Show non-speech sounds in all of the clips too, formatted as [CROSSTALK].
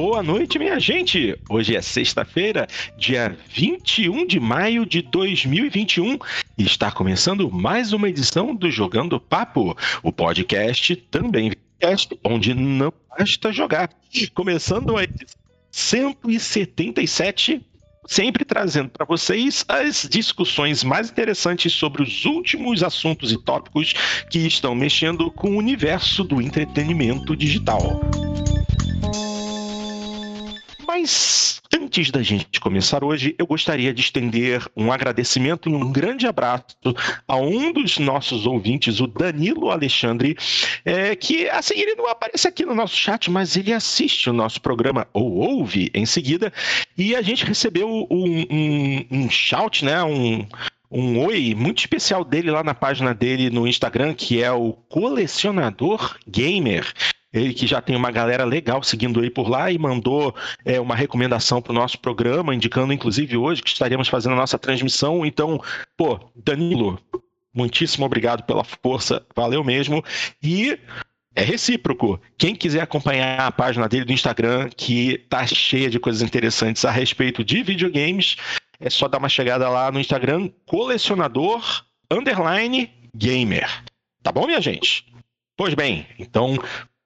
boa noite, minha gente! Hoje é sexta-feira, dia 21 de maio de 2021 e está começando mais uma edição do Jogando Papo, o podcast também onde não basta jogar. Começando a edição 177 sempre trazendo para vocês as discussões mais interessantes sobre os últimos assuntos e tópicos que estão mexendo com o universo do entretenimento digital. Mas antes da gente começar hoje, eu gostaria de estender um agradecimento e um grande abraço a um dos nossos ouvintes, o Danilo Alexandre, é, que assim ele não aparece aqui no nosso chat, mas ele assiste o nosso programa ou ouve em seguida. E a gente recebeu um, um, um shout, né? Um, um oi muito especial dele lá na página dele no Instagram, que é o Colecionador Gamer. Ele que já tem uma galera legal seguindo ele por lá e mandou é, uma recomendação para o nosso programa, indicando inclusive hoje que estaremos fazendo a nossa transmissão. Então, pô, Danilo, muitíssimo obrigado pela força, valeu mesmo. E é recíproco. Quem quiser acompanhar a página dele do Instagram, que tá cheia de coisas interessantes a respeito de videogames, é só dar uma chegada lá no Instagram, colecionador underline gamer. Tá bom, minha gente? Pois bem, então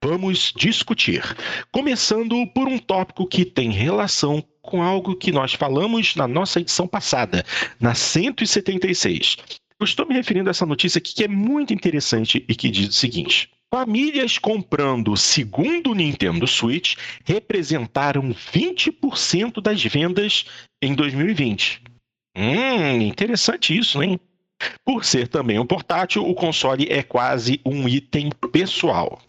vamos discutir. Começando por um tópico que tem relação com algo que nós falamos na nossa edição passada, na 176. Eu estou me referindo a essa notícia aqui que é muito interessante e que diz o seguinte: Famílias comprando segundo Nintendo Switch representaram 20% das vendas em 2020. Hum, interessante isso, hein? Por ser também um portátil, o console é quase um item pessoal.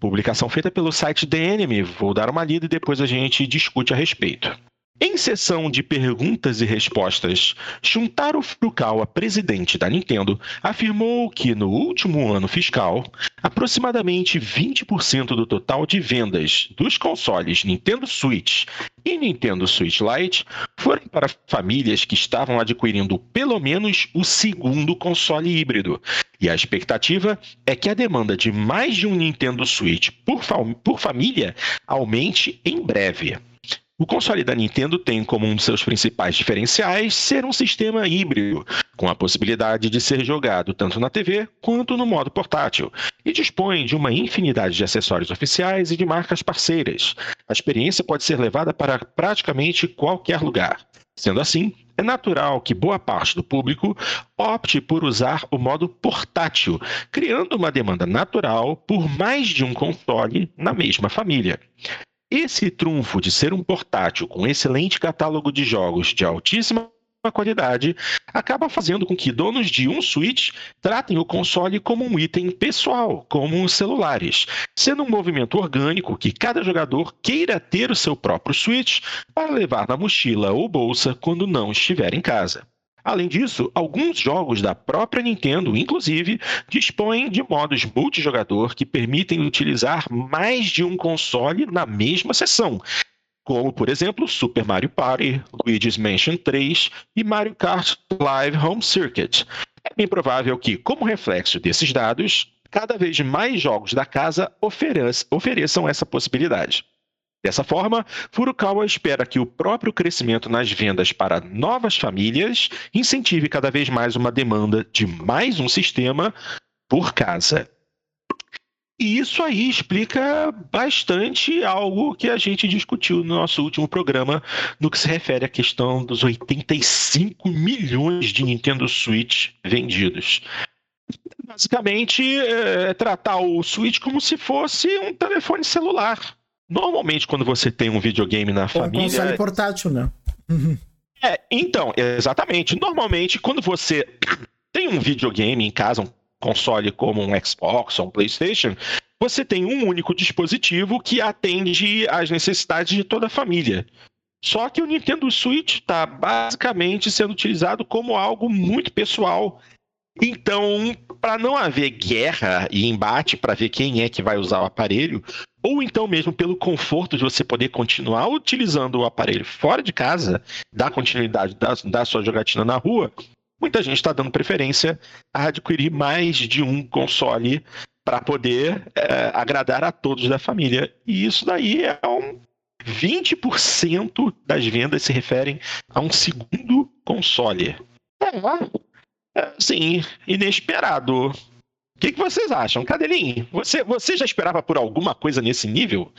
Publicação feita pelo site Enemy. Vou dar uma lida e depois a gente discute a respeito. Em sessão de perguntas e respostas, Shuntaro Furukawa, presidente da Nintendo, afirmou que no último ano fiscal, aproximadamente 20% do total de vendas dos consoles Nintendo Switch e Nintendo Switch Lite foram para famílias que estavam adquirindo pelo menos o segundo console híbrido. E a expectativa é que a demanda de mais de um Nintendo Switch por, por família aumente em breve. O console da Nintendo tem como um de seus principais diferenciais ser um sistema híbrido, com a possibilidade de ser jogado tanto na TV quanto no modo portátil, e dispõe de uma infinidade de acessórios oficiais e de marcas parceiras. A experiência pode ser levada para praticamente qualquer lugar. Sendo assim, é natural que boa parte do público opte por usar o modo portátil, criando uma demanda natural por mais de um console na mesma família. Esse trunfo de ser um portátil com excelente catálogo de jogos de altíssima qualidade acaba fazendo com que donos de um Switch tratem o console como um item pessoal, como os celulares, sendo um movimento orgânico que cada jogador queira ter o seu próprio Switch para levar na mochila ou bolsa quando não estiver em casa. Além disso, alguns jogos da própria Nintendo, inclusive, dispõem de modos multijogador que permitem utilizar mais de um console na mesma sessão, como, por exemplo, Super Mario Party, Luigi's Mansion 3 e Mario Kart Live Home Circuit. É bem provável que, como reflexo desses dados, cada vez mais jogos da casa ofereçam essa possibilidade. Dessa forma, Furukawa espera que o próprio crescimento nas vendas para novas famílias incentive cada vez mais uma demanda de mais um sistema por casa. E isso aí explica bastante algo que a gente discutiu no nosso último programa, no que se refere à questão dos 85 milhões de Nintendo Switch vendidos. Basicamente, é tratar o Switch como se fosse um telefone celular. Normalmente, quando você tem um videogame na família. Um console portátil, né? [LAUGHS] É, então, exatamente. Normalmente, quando você [COUGHS] tem um videogame em casa, um console como um Xbox ou um PlayStation, você tem um único dispositivo que atende às necessidades de toda a família. Só que o Nintendo Switch está basicamente sendo utilizado como algo muito pessoal. Então, para não haver guerra e embate para ver quem é que vai usar o aparelho, ou então mesmo pelo conforto de você poder continuar utilizando o aparelho fora de casa, dar continuidade da, da sua jogatina na rua, muita gente está dando preferência a adquirir mais de um console para poder é, agradar a todos da família. E isso daí é um 20% das vendas se referem a um segundo console. É, sim, inesperado. O que, que, vocês acham? Cadelinho, você, você já esperava por alguma coisa nesse nível?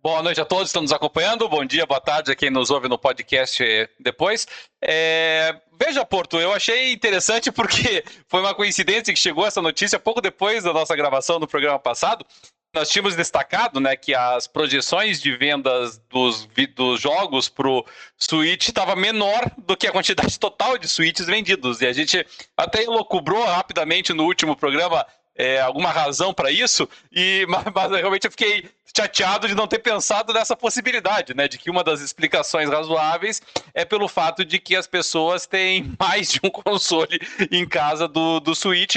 Boa noite a todos que estão nos acompanhando. Bom dia, boa tarde a quem nos ouve no podcast depois. É... Veja, Porto, eu achei interessante porque [LAUGHS] foi uma coincidência que chegou essa notícia pouco depois da nossa gravação do programa passado. Nós tínhamos destacado né, que as projeções de vendas dos, dos jogos para o Switch estava menor do que a quantidade total de Switches vendidos. E a gente até elocubrou rapidamente no último programa é, alguma razão para isso, e [LAUGHS] mas, mas, realmente eu fiquei chateado de não ter pensado nessa possibilidade, né? De que uma das explicações razoáveis é pelo fato de que as pessoas têm [LAUGHS] mais de um console em casa do, do Switch.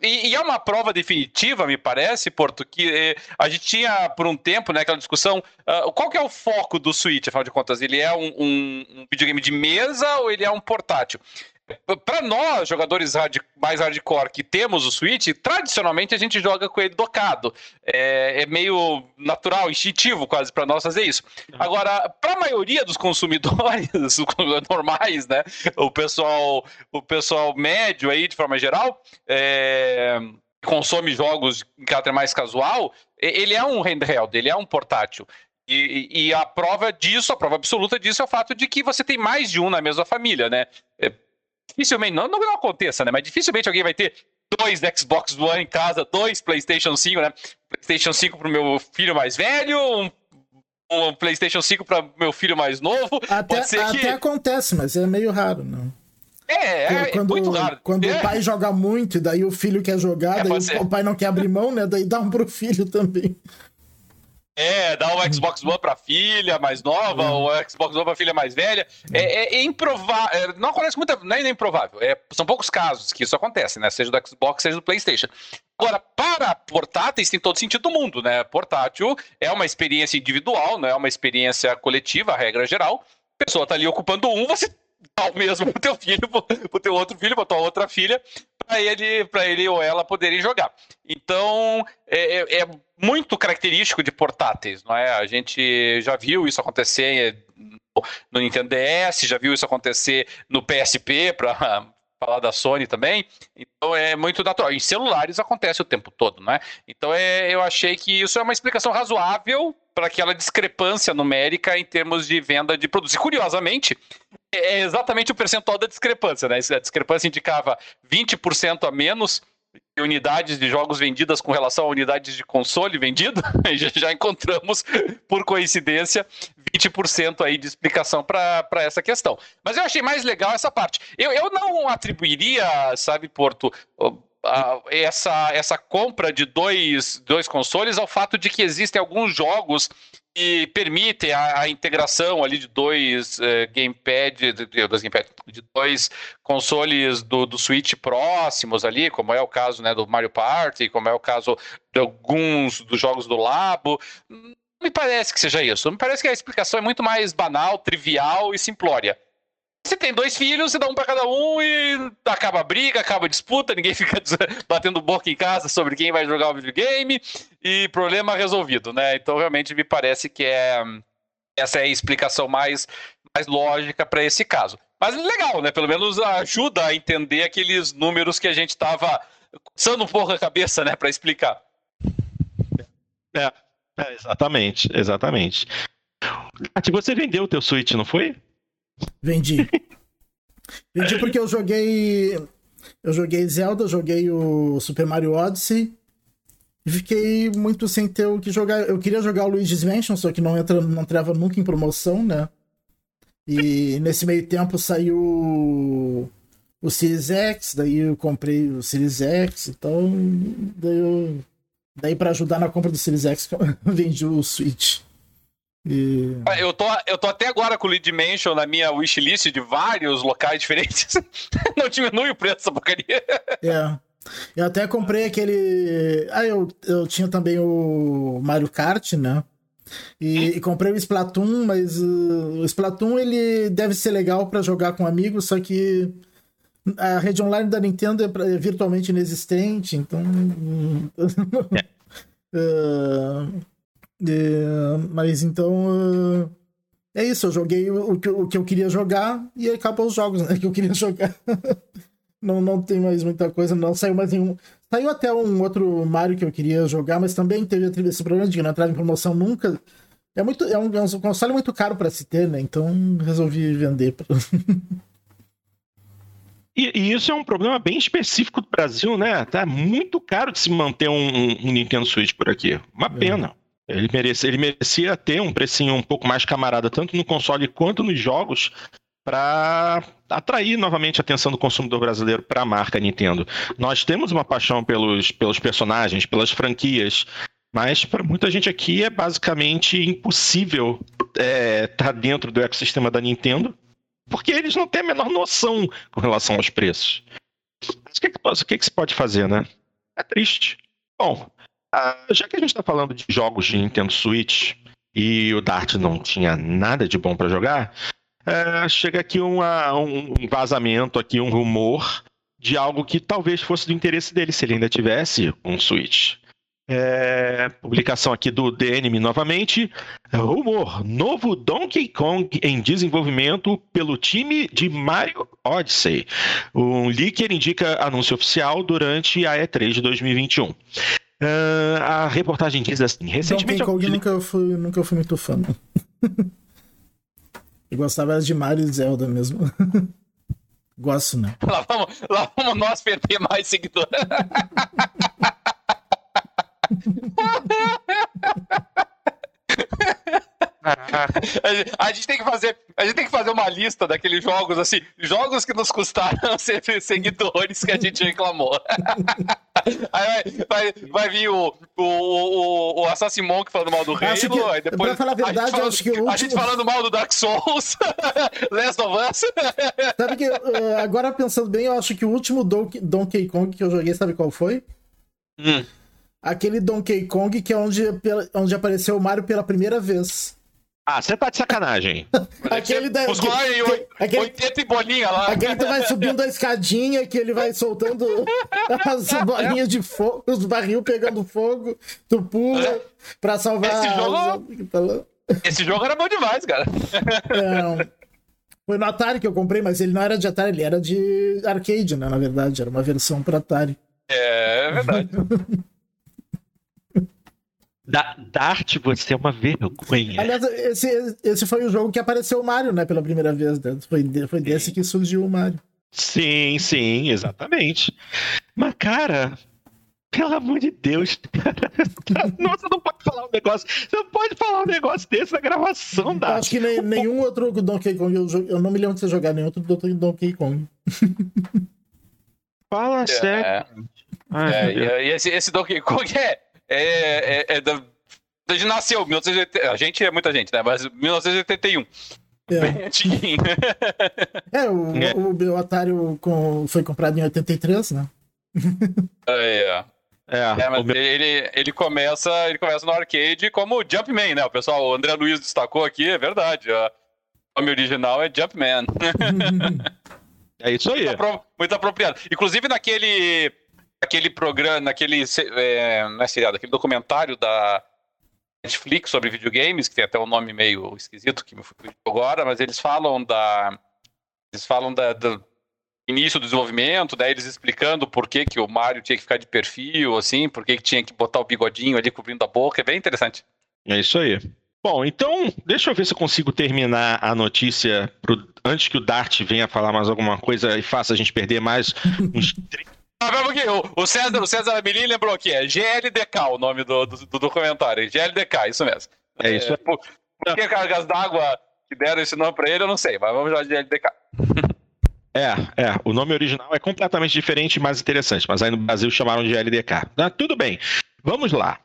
E, e é uma prova definitiva, me parece, Porto, que eh, a gente tinha por um tempo, né, aquela discussão, uh, qual que é o foco do Switch, afinal de contas? Ele é um, um, um videogame de mesa ou ele é um portátil? Para nós, jogadores hard, mais hardcore que temos o Switch, tradicionalmente a gente joga com ele docado. É, é meio natural, instintivo quase para nós fazer isso. Agora, para a maioria [LAUGHS] dos consumidores normais, né, o pessoal, o pessoal médio aí, de forma geral, é, consome jogos em caráter mais casual, ele é um handheld, ele é um portátil. E, e, a prova disso, a prova absoluta disso é o fato de que você tem mais de um na mesma família, né? É, dificilmente, não, não aconteça, né? Mas dificilmente alguém vai ter dois Xbox One em casa, dois PlayStation 5, né? PlayStation 5 pro meu filho mais velho, um, um PlayStation 5 para meu filho mais novo. Até, até que... acontece, mas é meio raro, não. É, é, quando, é muito raro. Quando é. o pai joga muito, e daí o filho quer jogar, é, daí o pai não quer abrir mão, né? Daí dá um pro filho também. É, dá o Xbox One pra filha mais nova, uhum. o Xbox One pra filha mais velha. É, é, é improvável. É, não acontece muito, não é improvável. É, são poucos casos que isso acontece, né? Seja do Xbox, seja do PlayStation. Agora, para portáteis tem todo sentido do mundo, né? Portátil é uma experiência individual, não é uma experiência coletiva, a regra geral. A pessoa tá ali ocupando um, você dá o mesmo pro teu filho, pro teu outro filho, pra tua outra filha, ele, para ele ou ela poderem jogar. Então, é, é, é, muito característico de portáteis, não é? A gente já viu isso acontecer no Nintendo DS, já viu isso acontecer no PSP, para falar da Sony também. Então é muito natural. Em celulares acontece o tempo todo, né? Então é, eu achei que isso é uma explicação razoável para aquela discrepância numérica em termos de venda de produtos. E curiosamente, é exatamente o percentual da discrepância, né? A discrepância indicava 20% a menos de unidades de jogos vendidas com relação a unidades de console vendido. [LAUGHS] já encontramos, por coincidência, 20% aí de explicação para essa questão. Mas eu achei mais legal essa parte. Eu, eu não atribuiria, sabe, Porto, essa, essa compra de dois, dois consoles ao fato de que existem alguns jogos que permitem a, a, integração ali de dois uh, gamepad, de, de, dois de dois consoles do, do Switch próximos ali, como é o caso né, do Mario Party, como é o caso de alguns dos jogos do Labo. Não me parece que seja isso. Me parece que a explicação é muito mais banal, trivial e simplória. Você tem dois filhos, você dá um para cada um e acaba a briga, acaba a disputa, ninguém [LAUGHS] fica batendo boca em casa sobre quem vai jogar o videogame e problema resolvido, né? Então realmente me parece que é essa é a explicação mais, mais lógica para esse caso. Mas legal, né? Pelo menos ajuda a entender aqueles números que a gente estava coçando um pouco a cabeça, né, para explicar. É, é, exatamente, exatamente. Você vendeu o teu Switch, não foi? Vendi. Vendi porque eu joguei. Eu joguei Zelda, joguei o Super Mario Odyssey. E fiquei muito sem ter o que jogar. Eu queria jogar o Luigi's Mansion, só que não, entra, não entrava nunca em promoção, né? E nesse meio tempo saiu o Series X, daí eu comprei o Series X, então. Daí, eu, daí para ajudar na compra do Series X, [LAUGHS] eu vendi o Switch. E... Ah, eu, tô, eu tô até agora com o Lead Dimension na minha wishlist de vários locais diferentes. [LAUGHS] Não diminui o preço dessa porcaria. É. Eu até comprei aquele. Ah, eu, eu tinha também o Mario Kart, né? E, hum? e comprei o Splatoon, mas uh, o Splatoon ele deve ser legal para jogar com amigos, só que a rede online da Nintendo é, é virtualmente inexistente, então. [LAUGHS] uh, É, mas então. Uh, é isso, eu joguei o, o, que eu queria jogar e acabou os jogos né, [LAUGHS] que eu queria jogar. não, não tem mais muita coisa, não saiu mais nenhum. Saiu até um outro Mario que eu queria jogar, mas também teve esse problema de não entrar em promoção nunca. É, muito, é, um, é um console muito caro para se ter, né? Então resolvi vender. [LAUGHS] E, e, isso é um problema bem específico do Brasil, né? Tá muito caro de se manter um, um Nintendo Switch por aqui. Uma é. pena. Ele, merece, ele merecia ter um precinho um pouco mais camarada, tanto no console quanto nos jogos, para atrair novamente a atenção do consumidor brasileiro para a marca Nintendo. Nós temos uma paixão pelos, pelos personagens, pelas franquias, mas para muita gente aqui é basicamente impossível estar é, tá dentro do ecossistema da Nintendo porque eles não têm a menor noção com relação aos preços. Mas o que, que, que, que se pode fazer, né? É triste. Bom, uh, já que a gente está falando de jogos de Nintendo Switch e o Dart não tinha nada de bom para jogar, uh, chega aqui uma, um vazamento, aqui um rumor de algo que talvez fosse do interesse dele se ele ainda tivesse um Switch. É, publicação aqui do DNM novamente. Rumor: novo Donkey Kong em desenvolvimento pelo time de Mario Odyssey. Um leaker indica anúncio oficial durante a E3 de 2021. Uh, a reportagem diz assim: recentemente. Donkey Kong eu... nunca, fui, nunca fui muito fã. eu gostava de Mario e Zelda mesmo. [LAUGHS] Gosto, né? Lá vamos, lá vamos nós perder mais seguidores. a, gente tem que fazer, a gente tem que fazer uma lista daqueles jogos assim, jogos que nos custaram [LAUGHS] ser seguidores que a gente reclamou. [LAUGHS] Aí vai, vai, vai vir o, o, o, o Assassin Monk falando mal do Halo, que, aí depois pra falar a verdade, a, gente falando, acho que último... a gente falando mal do Dark Souls, [LAUGHS] Last of Us. Sabe que uh, agora pensando bem, eu acho que o último Donkey Kong que eu joguei, sabe qual foi? Hum aquele Donkey Kong que é onde, onde apareceu o Mario pela primeira vez. Ah, você tá de sacanagem. [LAUGHS] aquele da. Em aquele, 80 e bolinha lá. Aquele que vai subindo a escadinha, que ele vai soltando [LAUGHS] as bolinhas de fogo, os barril pegando fogo, tu pula é. pra salvar. Esse jogo. Esse jogo era bom demais, cara. É, foi no Atari que eu comprei, mas ele não era de Atari, ele era de arcade, né? Na verdade, era uma versão para Atari. É, é verdade. [LAUGHS] Da, Dart, você é uma vergonha. Aliás, esse, esse foi o jogo que apareceu o Mario, né? Pela primeira vez. Né? Foi, foi desse que surgiu o Mario. Sim, sim, exatamente. Mas, cara, pelo amor de Deus, cara. [LAUGHS] Nossa, não pode falar um negócio. Você não pode falar um negócio desse na gravação, da. Acho que nem, nenhum outro Donkey Kong. Eu, eu, não me lembro de você jogar nenhum outro Donkey Kong. Fala é, sério. Ai, é, e, esse, esse Donkey Kong é é, é, é da, a gente nasceu, 1980, a gente é muita gente, né? Mas 1981. É. Antiguinho. [LAUGHS] É, o, é. o, o Atari com, foi comprado em 83, né? É, é. é mas meu... ele, ele, começa, ele começa no arcade como Jumpman, né? O pessoal, o André Luiz destacou aqui, é verdade. O nome original é Jumpman. [LAUGHS] é isso aí. Muito, muito apropriado. Inclusive naquele naquele programa, naquele é, não é seriado, aquele documentário da Netflix sobre videogames, que tem até um nome meio esquisito que me fui agora, mas eles falam da eles falam da, do início do desenvolvimento, daí eles explicando por que, que o Mario tinha que ficar de perfil, assim, por que, que tinha que botar o bigodinho ali cobrindo a boca, é bem interessante. É isso aí. Bom, então, deixa eu ver se eu consigo terminar a notícia pro, antes que o Dart venha falar mais alguma coisa e faça a gente perder mais uns [LAUGHS] 30 o, César, o César Amelin lembrou que é GLDK o nome do, do, do documentário. GLDK, isso mesmo. É isso. É, por, por que cargas d'água que deram esse nome pra ele, eu não sei, mas vamos chamar de GLDK. [LAUGHS] É, é. O nome original é completamente diferente e mais interessante, mas aí no Brasil chamaram de LDK. Ah, tudo bem. Vamos lá.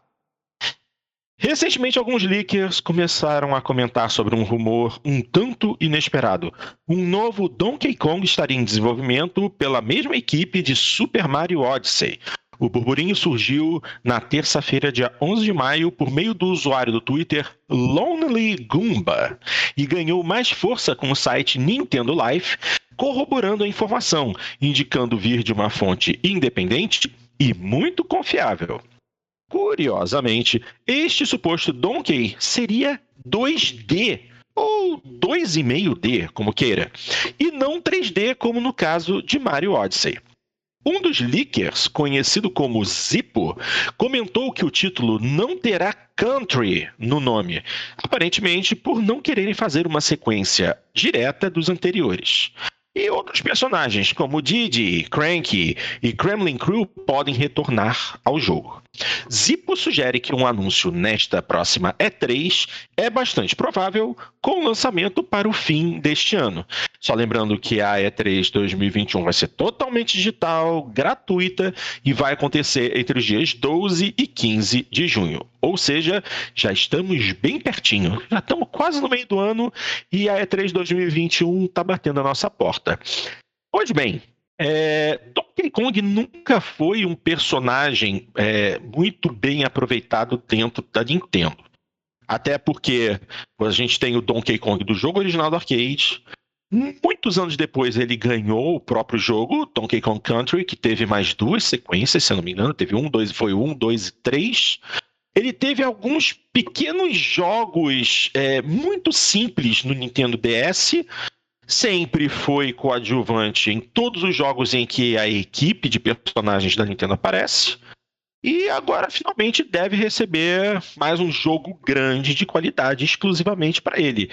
Recentemente, alguns leakers começaram a comentar sobre um rumor um tanto inesperado. Um novo Donkey Kong estaria em desenvolvimento pela mesma equipe de Super Mario Odyssey. O burburinho surgiu na terça-feira, dia 11 de maio, por meio do usuário do Twitter Lonely Goomba e ganhou mais força com o site Nintendo Life, corroborando a informação, indicando vir de uma fonte independente e muito confiável. Curiosamente, este suposto Donkey seria 2D ou 2,5D, como queira, e não 3D como no caso de Mario Odyssey. Um dos leakers, conhecido como Zippo, comentou que o título não terá country no nome, aparentemente por não quererem fazer uma sequência direta dos anteriores. E outros personagens, como Didi, Cranky e Kremlin Crew, podem retornar ao jogo. Zippo sugere que um anúncio nesta próxima E3 é bastante provável, com lançamento para o fim deste ano. Só lembrando que a E3 2021 vai ser totalmente digital, gratuita e vai acontecer entre os dias 12 e 15 de junho. Ou seja, já estamos bem pertinho, já estamos quase no meio do ano e a E3 2021 está batendo a nossa porta. Pois bem, é, Donkey Kong nunca foi um personagem é, muito bem aproveitado dentro da Nintendo. Até porque a gente tem o Donkey Kong do jogo original do arcade. Muitos anos depois ele ganhou o próprio jogo, Donkey Kong Country, que teve mais duas sequências, se eu não me engano. Teve um, dois, foi um, dois e três. Ele teve alguns pequenos jogos é, muito simples no Nintendo DS, sempre foi coadjuvante em todos os jogos em que a equipe de personagens da Nintendo aparece. E agora finalmente deve receber mais um jogo grande de qualidade exclusivamente para ele.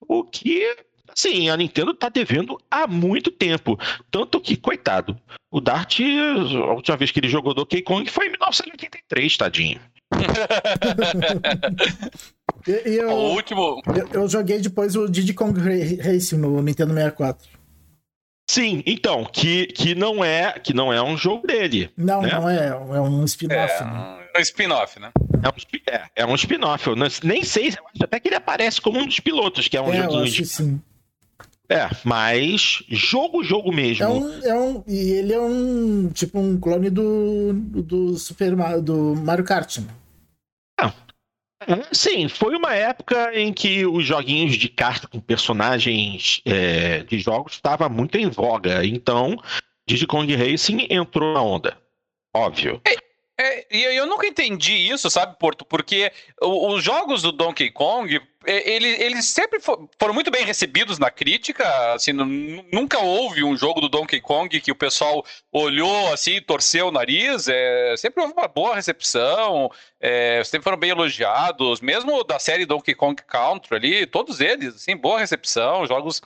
O que, assim, a Nintendo está devendo há muito tempo. Tanto que, coitado, o Dart, a última vez que ele jogou Donkey Kong foi em 1983, tadinho. [LAUGHS] E, e eu, O último. eu, eu joguei depois o Diddy Kong Ra- Racing no Nintendo 64. Sim, então, que, que, não é, que não é um jogo dele. Não, Né? não é. É um spin-off. né? É um spin-off, né? É um, é, é um spin-off. Eu não- nem sei, eu acho até que ele aparece como um dos pilotos, que é um É, eu joguinho acho de que sim. É, mas jogo, jogo mesmo. É um, é um, e ele é um tipo um clone do, do Super Mario, do Mario Kart. Né? É, Sim, foi uma época em que os joguinhos de carta com personagens é, de jogos estava muito em voga. Então, Diddy Kong Racing entrou na onda. Óbvio. É, e eu nunca entendi isso, sabe, Porto? Porque os jogos do Donkey Kong, é, ele- eles sempre fo- foram muito bem recebidos na crítica. Assim, nu- nunca houve um jogo do Donkey Kong que o pessoal olhou assim, torceu o nariz. É, sempre houve uma boa recepção, é, sempre foram bem elogiados. Mesmo da série Donkey Kong Country ali, todos eles, assim, boa recepção, jogos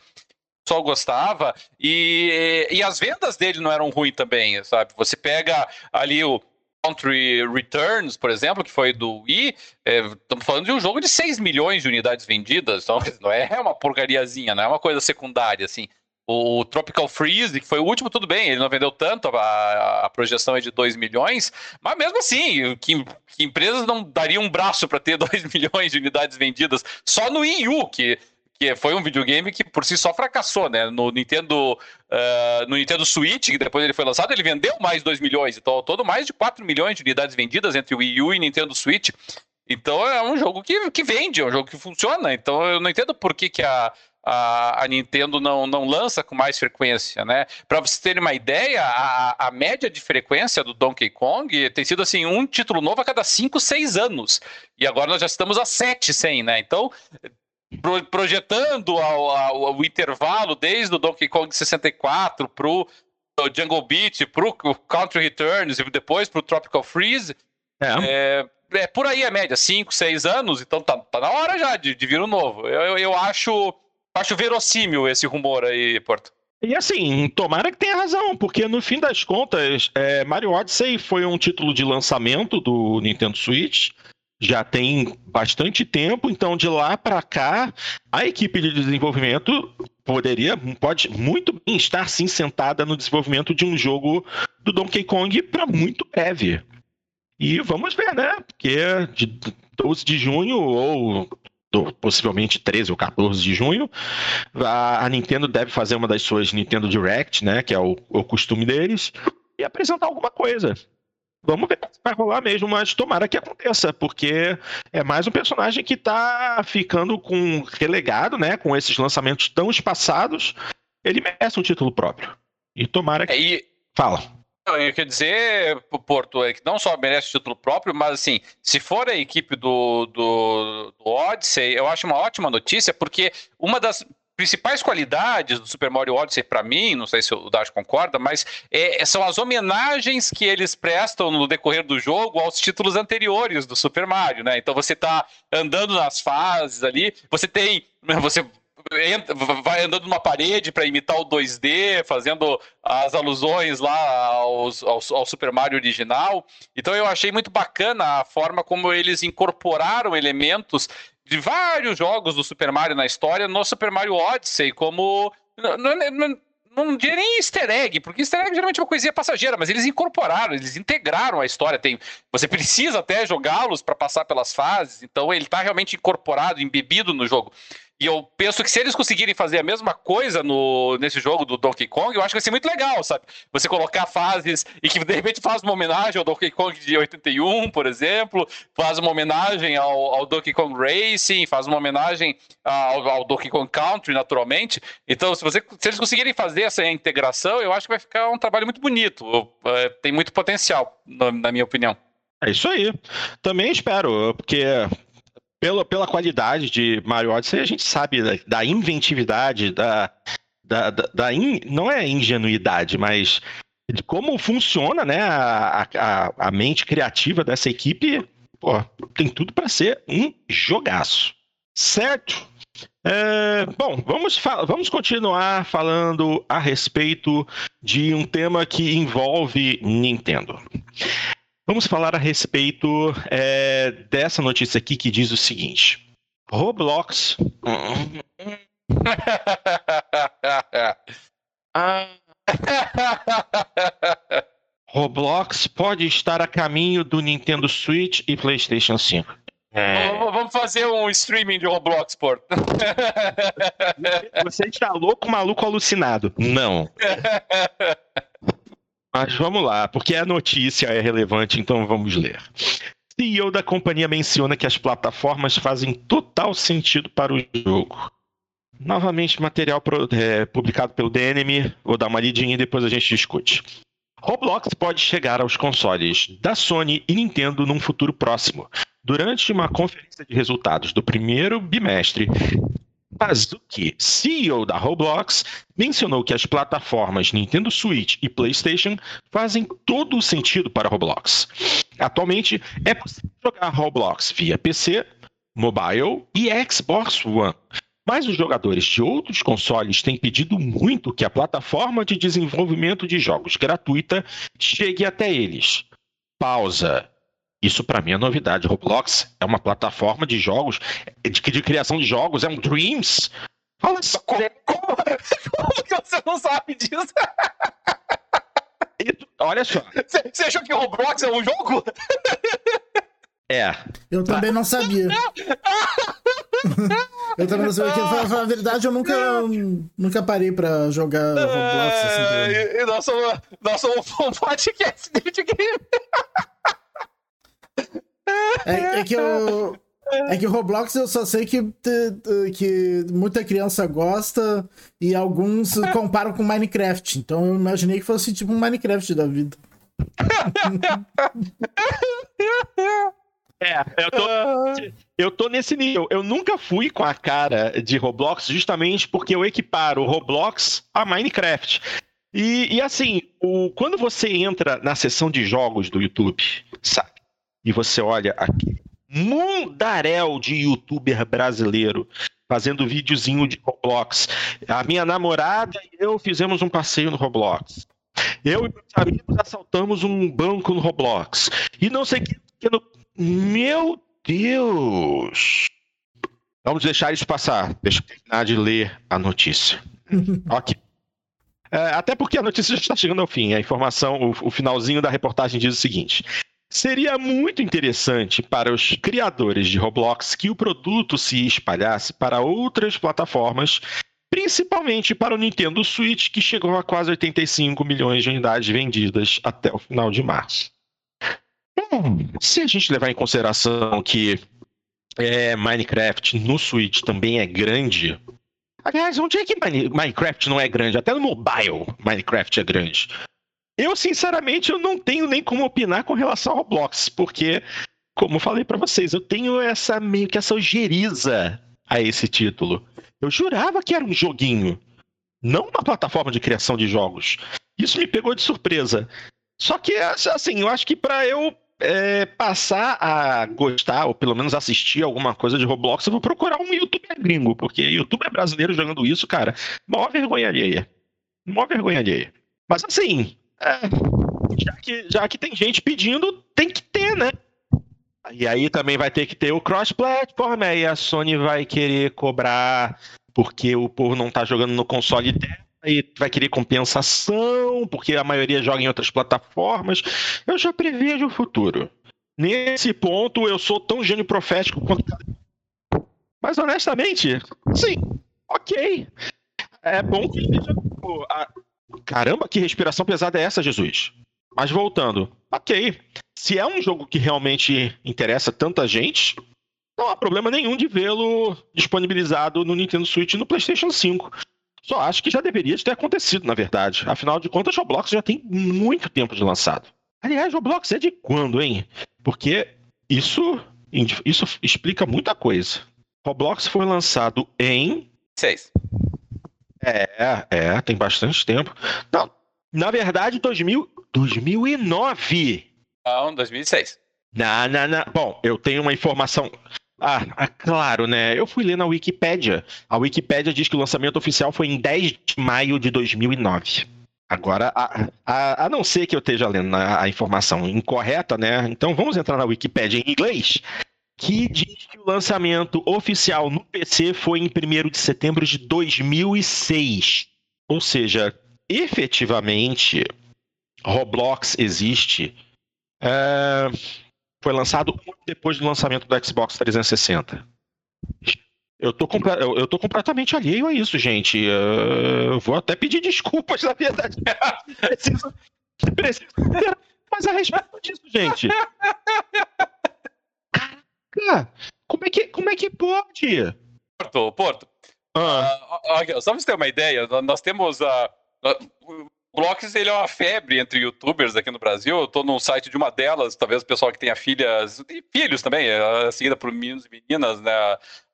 pessoal gostava. E, e as vendas dele não eram ruins também, sabe? Você pega ali o Country Returns, por exemplo, que foi do Wii, é, estamos falando de um jogo de 6 milhões de unidades vendidas, então não é uma porcariazinha, não é uma coisa secundária, assim. O Tropical Freeze, que foi o último, tudo bem, ele não vendeu tanto, a, a projeção é de 2 milhões, mas mesmo assim, que, que empresas não dariam um braço para ter [LAUGHS] 2 milhões de unidades vendidas só no Wii U, que, que foi um videogame que por si só fracassou, né? No Nintendo, ah, no Nintendo Switch, que depois ele foi lançado, ele vendeu mais 2 milhões, então ao todo mais de 4 milhões de unidades vendidas entre o Wii U e Nintendo Switch. Então é um jogo que, que vende, é um jogo que funciona. Então eu não entendo por que, que a, a, a Nintendo não, não lança com mais frequência, né? Para vocês terem uma ideia, a, a média de frequência do Donkey Kong tem sido assim, um título novo a cada 5, 6 anos. E agora nós já estamos a 7 sem, né? Então, pro- projetando ao, ao- ao intervalo desde o Donkey Kong 64 pro o Jungle Beat, pro Country Returns e depois pro Tropical Freeze, É. é, é por aí a média, 5, 6 anos, então tá, tá na hora já de, de vir um novo. Eu, eu, eu acho, acho verossímil esse rumor aí, Porto. E assim, tomara que tenha razão, porque no fim das contas, é, Mario Odyssey foi um título de lançamento do Nintendo Switch. Já tem bastante tempo, então de lá para cá, a equipe de desenvolvimento poderia, pode muito bem estar sim sentada no desenvolvimento de um jogo do Donkey Kong para muito breve. E vamos ver, né? Porque de 12 de junho ou possivelmente 13 ou 14 de junho, a, a Nintendo deve fazer uma das suas Nintendo Direct, né? Que é o, o costume deles, e apresentar alguma coisa. Vamos ver se vai rolar mesmo, mas tomara que aconteça, porque é mais um personagem que tá ficando com relegado, né? Com esses lançamentos tão espaçados. Ele merece um título próprio. E tomara que. É, e, Fala. eu quero dizer, Porto, é que não só merece título próprio, mas assim, se for a equipe do, do, do Odyssey, eu acho uma ótima notícia, porque uma das principais qualidades do Super Mario Odyssey para mim, não sei se o Dash concorda, mas é, são as homenagens que eles prestam no decorrer do jogo aos títulos anteriores do Super Mario, né? Então você tá andando nas fases ali, você tem, você entra, vai andando numa parede para imitar o 2D, fazendo as alusões lá aos, ao, ao, Super Mario original. Então eu achei muito bacana a forma como eles incorporaram elementos de vários jogos do Super Mario na história no Super Mario Odyssey, como. Não, não, não diria nem easter egg, porque easter egg geralmente é uma coisinha passageira, mas eles incorporaram, eles integraram a história. Tem, você precisa até jogá-los para passar pelas fases, então ele está realmente incorporado, embebido no jogo. E eu penso que se eles conseguirem fazer a mesma coisa no, nesse jogo do Donkey Kong, eu acho que vai ser muito legal, sabe? Você colocar fases e que de repente faz uma homenagem ao Donkey Kong de 81, por exemplo, faz uma homenagem ao, ao Donkey Kong Racing, faz uma homenagem ao, ao, Donkey Kong Country, naturalmente. Então, se, você, se eles conseguirem fazer essa integração, eu acho que vai ficar um trabalho muito bonito. É, tem muito potencial, na minha opinião. É isso aí. Também espero, porque pela, pela qualidade de Mario Odyssey, a gente sabe da, da inventividade, da, da, da, da in, não é ingenuidade, mas de como funciona né, a, a, a mente criativa dessa equipe. Pô, tem tudo para ser um jogaço. Certo? É, bom, vamos, vamos continuar falando a respeito de um tema que envolve Nintendo. Vamos falar a respeito é, dessa notícia aqui que diz o seguinte: Roblox. [LAUGHS] Roblox pode estar a caminho do Nintendo Switch e PlayStation 5. É... Vamos fazer um streaming de Roblox, por. [LAUGHS] Você está louco, maluco, alucinado? Não. [LAUGHS] Mas vamos lá, porque a notícia é relevante, então vamos ler. CEO da companhia menciona que as plataformas fazem total sentido para o jogo. Novamente, material é, publicado pelo DNM. Vou dar uma lidinha e depois a gente discute. Roblox pode chegar aos consoles da Sony e Nintendo num futuro próximo. Durante uma conferência de resultados do primeiro bimestre, Pazuki, CEO da Roblox, mencionou que as plataformas Nintendo Switch e PlayStation fazem todo o sentido para Roblox. Atualmente, é possível jogar Roblox via PC, mobile e Xbox One. Mas os jogadores de outros consoles têm pedido muito que a plataforma de desenvolvimento de jogos gratuita chegue até eles. Pausa. Isso para mim é novidade. Roblox é uma plataforma de jogos, de, de criação de jogos, é um Dreams. Olha só, como, [LAUGHS] como, como que você não sabe disso? [LAUGHS] olha só. Você achou que Roblox é um jogo? É. Eu também não sabia. eu também não sabia. Que, na verdade, eu nunca, nunca parei pra jogar Roblox. Assim, é, nós, somos, nós somos um podcast de videogame. [LAUGHS] É, é que eu. É que o Roblox eu só sei que, que muita criança gosta e alguns [LAUGHS] comparam com Minecraft. Então eu imaginei que fosse tipo um Minecraft da vida. É, eu tô, eu tô nesse nível. Eu nunca fui com a cara de Roblox justamente porque eu equiparo o Roblox a Minecraft. E, e assim, o, quando você entra na seção de jogos do YouTube, sabe? E você olha aqui, mundaréu de youtuber brasileiro fazendo videozinho de Roblox. A minha namorada e eu fizemos um passeio no Roblox. Eu e meus amigos assaltamos um banco no Roblox. E não sei o que. Meu Deus! Vamos deixar isso passar. Deixa eu terminar de ler a notícia. [LAUGHS] ok. É, até porque a notícia já está chegando ao fim. A informação, o, o finalzinho da reportagem diz o seguinte: Seria muito interessante para os criadores de Roblox que o produto se espalhasse para outras plataformas, principalmente para o Nintendo Switch, que chegou a quase 85 milhões de unidades vendidas até o final de março. Hum, se a gente levar em consideração que é, Minecraft no Switch também é grande. Aliás, onde é que Minecraft não é grande? Até no mobile Minecraft é grande. Eu sinceramente eu não tenho nem como opinar com relação ao Roblox, porque, como falei para vocês, eu tenho essa meio que essa ojeriza a esse título. Eu jurava que era um joguinho, não uma plataforma de criação de jogos. Isso me pegou de surpresa. Só que, assim, eu acho que para eu é, passar a gostar, ou pelo menos assistir alguma coisa de Roblox, eu vou procurar um youtuber gringo, porque youtuber brasileiro jogando isso, cara, maior vergonha alheia. Maior vergonha alheia. Mas assim, é, já, que, já que tem gente pedindo, tem que ter, né? E aí também vai ter que ter o cross-platform, aí a Sony vai querer cobrar porque o povo não tá jogando no console dela e vai querer compensação, porque a maioria joga em outras plataformas. Eu já prevejo o futuro. Nesse ponto, eu sou tão gênio profético quanto. Mas honestamente, sim, ok. É bom que Caramba, que respiração pesada é essa, Jesus? Mas voltando, ok. Se é um jogo que realmente interessa tanta gente, não há problema nenhum de vê-lo disponibilizado no Nintendo Switch e no PlayStation 5. Só acho que já deveria ter acontecido, na verdade. Afinal de contas, Roblox já tem muito tempo de lançado. Aliás, Roblox é de quando, hein? Porque isso, isso explica muita coisa. Roblox foi lançado em. Seis. É, é, tem bastante tempo. Não, na verdade, 2000, 2009. Não, 2006. Não, não, não. Bom, eu tenho uma informação. Ah, ah, claro, né? Eu fui ler na Wikipédia. A Wikipédia diz que o lançamento oficial foi em 10 de maio de 2009. Agora, a, a, a não ser que eu esteja lendo a, a, informação incorreta, né? Então vamos entrar na Wikipédia em inglês, que diz que o lançamento oficial no PC foi em 1 de setembro de 2006. Ou seja, efetivamente, Roblox existe. É foi lançado depois do lançamento do Xbox 360. Eu tô, eu tô completamente alheio a isso, gente. Eu vou até pedir desculpas, na verdade. [LAUGHS] preciso, preciso mais a respeito disso, gente. Caraca! Como é que, como é que pode? Porto, Porto. Ah. Uh, só pra você ter uma ideia, nós temos a. Uh, Blocks ele é uma febre entre youtubers aqui no Brasil. Eu tô num site de uma delas, talvez o pessoal que tenha filhas, e filhos também, é seguida por meninos e meninas, né?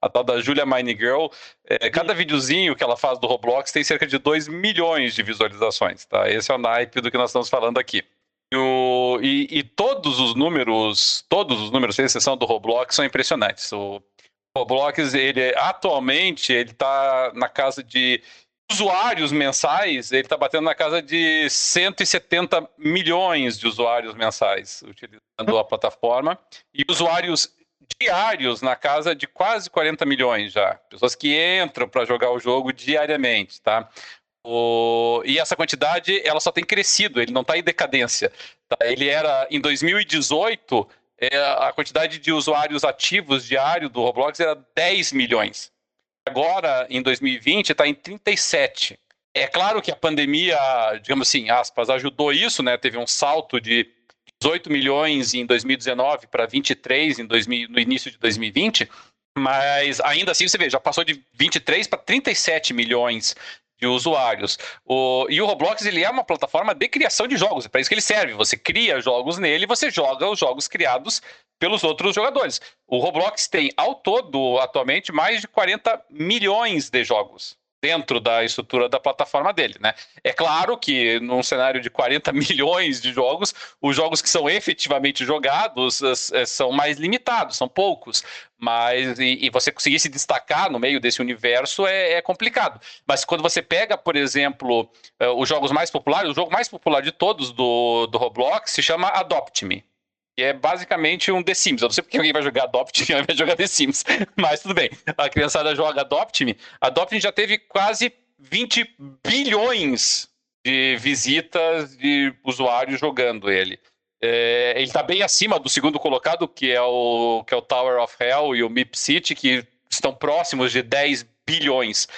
A tal da Julia Mine Girl. É, cada videozinho que ela faz do Roblox tem cerca de 2 milhões de visualizações, tá? Esse é o naipe do que nós estamos falando aqui. O, e, e, todos os números, todos os números, sem exceção do Roblox, são impressionantes. O Roblox, ele atualmente, ele tá na casa de usuários mensais, ele está batendo na casa de 170 milhões de usuários mensais utilizando a plataforma e usuários diários na casa de quase 40 milhões já. Pessoas que entram para jogar o jogo diariamente, tá? O... E essa quantidade, ela só tem crescido, ele não está em decadência. Tá? Ele era, em 2018, é, a quantidade de usuários ativos diário do Roblox era 10 milhões agora, em 2020, está em 37. É claro que a pandemia, digamos assim, aspas, ajudou isso, né? Teve um salto de 18 milhões em 2019 para 23 em 2000, no início de 2020, mas ainda assim você vê, já passou de 23 para 37 milhões de usuários. O, e o Roblox ele é uma plataforma de criação de jogos, é para isso que ele serve. Você cria jogos nele, você joga os jogos criados pelos outros jogadores. O Roblox tem ao todo atualmente mais de 40 milhões de jogos dentro da estrutura da plataforma dele, né? É claro que num cenário de 40 [LAUGHS] milhões de jogos, os jogos que são efetivamente jogados é, são mais limitados, são poucos. Mas e, e você conseguir se destacar no meio desse universo é, é complicado. Mas quando você pega, por exemplo, uh, os jogos mais populares, o jogo mais popular de todos do, do Roblox se chama Adopt Me que é basicamente um The Sims. Eu não sei porque alguém vai jogar Adopt Me, alguém vai jogar The Sims, [LAUGHS] mas tudo bem. A criançada joga Adopt Me. Adopt Me já teve quase 20 bilhões de visitas de usuários jogando ele. É, ele está bem acima do segundo colocado, que é, o, que é o Tower of Hell e o Mip City, que estão próximos de 10 bilhões.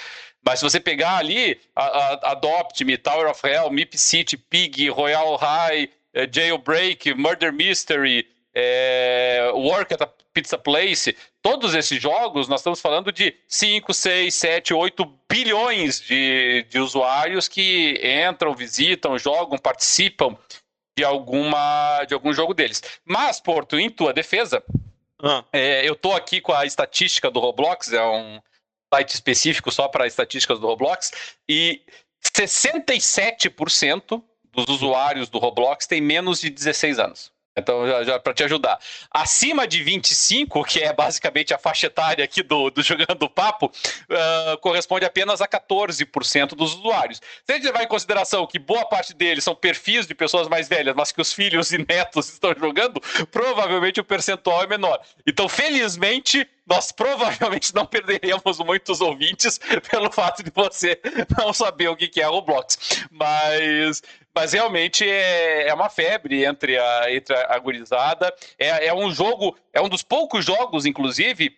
Mas se você pegar ali, a, a, Adopt Me, Tower of Hell, Mip City, Pig, Royal High, Jailbreak, Murder Mystery, é, Work at a Pizza Place, todos esses jogos, nós estamos falando de 5, 6, 7, 8 bilhões de, de usuários que entram, visitam, jogam, participam de, alguma, de algum jogo deles. Mas, Porto, em tua defesa, ah. é, eu tô aqui com a estatística do Roblox, é um site específico só para estatísticas do Roblox, e 67% dos usuários do Roblox têm menos de 16 anos. Então, já, já para te ajudar. Acima de 25, que é basicamente a faixa etária aqui do, do [LAUGHS] Jogando Papo, uh, corresponde apenas a 14% dos usuários. Se a gente levar em consideração que boa parte deles são perfis de pessoas mais velhas, mas que os filhos e netos [LAUGHS] estão jogando, provavelmente o percentual é menor. Então, felizmente, nós provavelmente não perderemos muitos ouvintes [LAUGHS] pelo fato de você não saber o que é Roblox. Mas, mas realmente é, é uma febre entre a, entre a gurizada. É, é um jogo, é um dos poucos jogos, inclusive,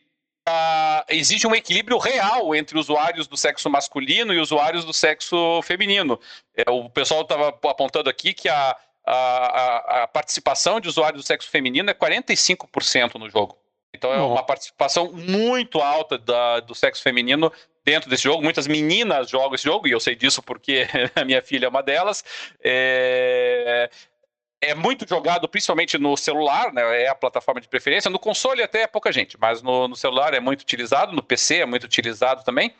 Uh, existe um equilíbrio real entre usuários do sexo masculino e usuários do sexo feminino. É, o pessoal estava apontando aqui que a, a, a, participação de usuários do sexo feminino é 45% no jogo. Então é uma participação muito alta da, do sexo feminino dentro desse jogo. Muitas meninas jogam esse jogo, e eu sei disso porque [LAUGHS] a minha filha é uma delas. É, é muito jogado principalmente no celular, né? É a plataforma de preferência. No console até é pouca gente, mas no, no celular é muito utilizado, no PC é muito utilizado também.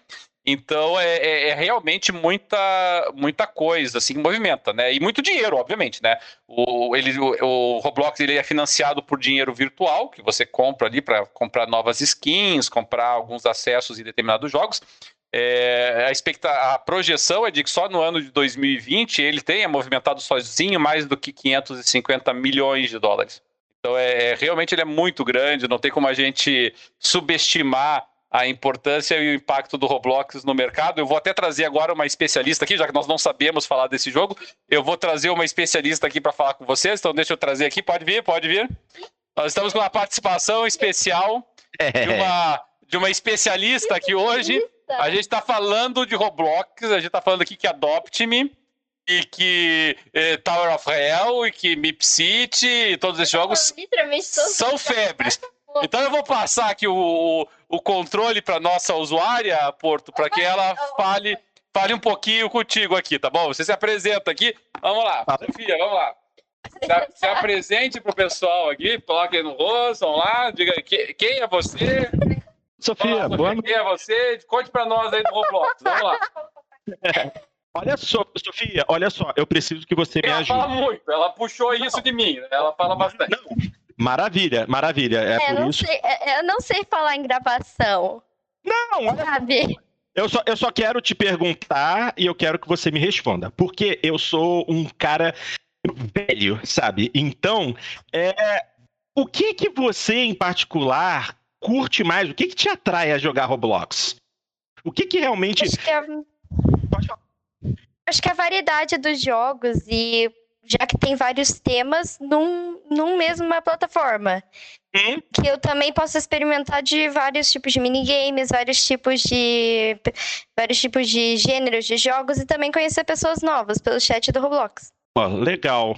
Então é, é, é, realmente muita, muita coisa assim que movimenta, né? E muito dinheiro, obviamente, né? O, ele, o, o Roblox ele é financiado por dinheiro virtual que você compra ali para comprar novas skins, comprar alguns acessos em determinados jogos. É, a, expecta a projeção é de que só no ano de 2020 ele tenha movimentado sozinho mais do que 550 milhões de dólares. Então é, é realmente ele é muito grande, não tem como a gente subestimar a importância e o impacto do Roblox no mercado. Eu vou até trazer agora uma especialista aqui, já que nós não sabemos falar desse jogo. Eu vou trazer uma especialista aqui para falar com vocês. Então, deixa eu trazer aqui. Pode vir, pode vir. Nós estamos com uma participação especial de uma, de uma especialista aqui hoje. A gente está falando de Roblox, a gente está falando aqui que Adopt Me e que eh, Tower of Hell e que Mip City e todos esses jogos são febres. Então eu vou passar aqui o, o controle para nossa usuária, Porto, para que ela fale, fale um pouquinho contigo aqui, tá bom? Você se apresenta aqui. Vamos lá, tá. Sofia, vamos lá. Se, se apresente pro pessoal aqui, coloque no rosto, vamos lá, diga que, quem é você. Sofia, lá, boa Quem é você? Conte para nós aí do Roblox, vamos lá. [LAUGHS] Olha só, Sofia, olha só, eu preciso que você ela me ajude. Ela fala muito, ela puxou isso de mim, ela fala bastante. Não, Maravilha, maravilha. É, é por isso. Sei, é, eu não sei falar em gravação. Não, sabe? Eu só, eu só quero te perguntar e eu quero que você me responda. Porque eu sou um cara velho, sabe? Então, é, o que que você, em particular, curte mais? O que que te atrai a jogar Roblox? O que que realmente... Acho que, é... Acho que a variedade dos jogos e já que tem vários temas num, num mesma plataforma. Hum? Que eu também posso experimentar de vários tipos de minigames, vários tipos de. vários tipos de gêneros de jogos e também conhecer pessoas novas pelo chat do Roblox. Oh, legal.